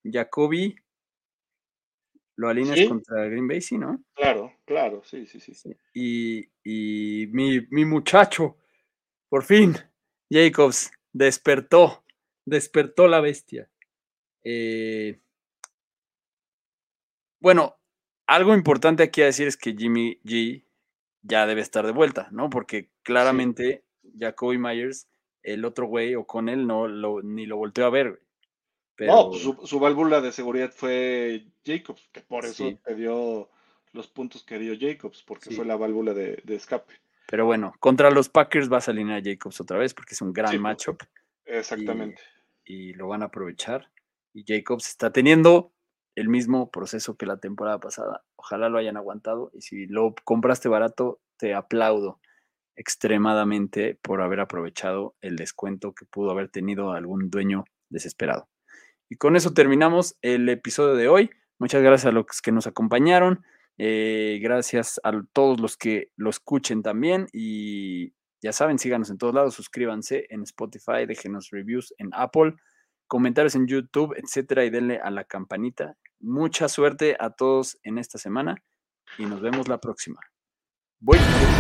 Jacoby lo alineas contra Green Bay, ¿sí, no? Claro, claro, sí, sí, sí. Y, y mi, mi, muchacho, por fin, Jacobs, despertó, despertó la bestia. Eh, bueno, algo importante aquí a decir es que Jimmy G ya debe estar de vuelta, ¿no? Porque claramente Jacoby Myers, el otro güey, o con él, no lo, ni lo volteó a ver. No, pues, su, válvula de seguridad fue Jacobs, que por eso te dio los puntos que dio Jacobs, porque fue la válvula de, escape. Pero bueno, contra los Packers va a salir a Jacobs otra vez, porque es un gran matchup. Exactamente. Y, lo van a aprovechar. Y Jacobs está teniendo el mismo proceso que la temporada pasada. Ojalá lo hayan aguantado. Y si lo compraste barato, te aplaudo extremadamente por haber aprovechado el descuento que pudo haber tenido algún dueño desesperado. Y con eso terminamos el episodio de hoy. Muchas gracias a los que nos acompañaron. Eh, gracias a todos los que lo escuchen también. Y ya saben, síganos en todos lados, suscríbanse en Spotify, déjenos reviews en Apple, comentarios en YouTube, etcétera, y denle a la campanita. Mucha suerte a todos en esta semana y nos vemos la próxima.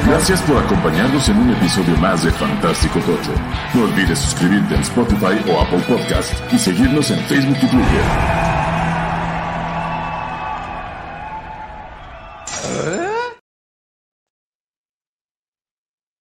Gracias por acompañarnos en un episodio más de Fantástico Tocho. No olvides suscribirte en Spotify o Apple Podcast y seguirnos en Facebook y Twitter.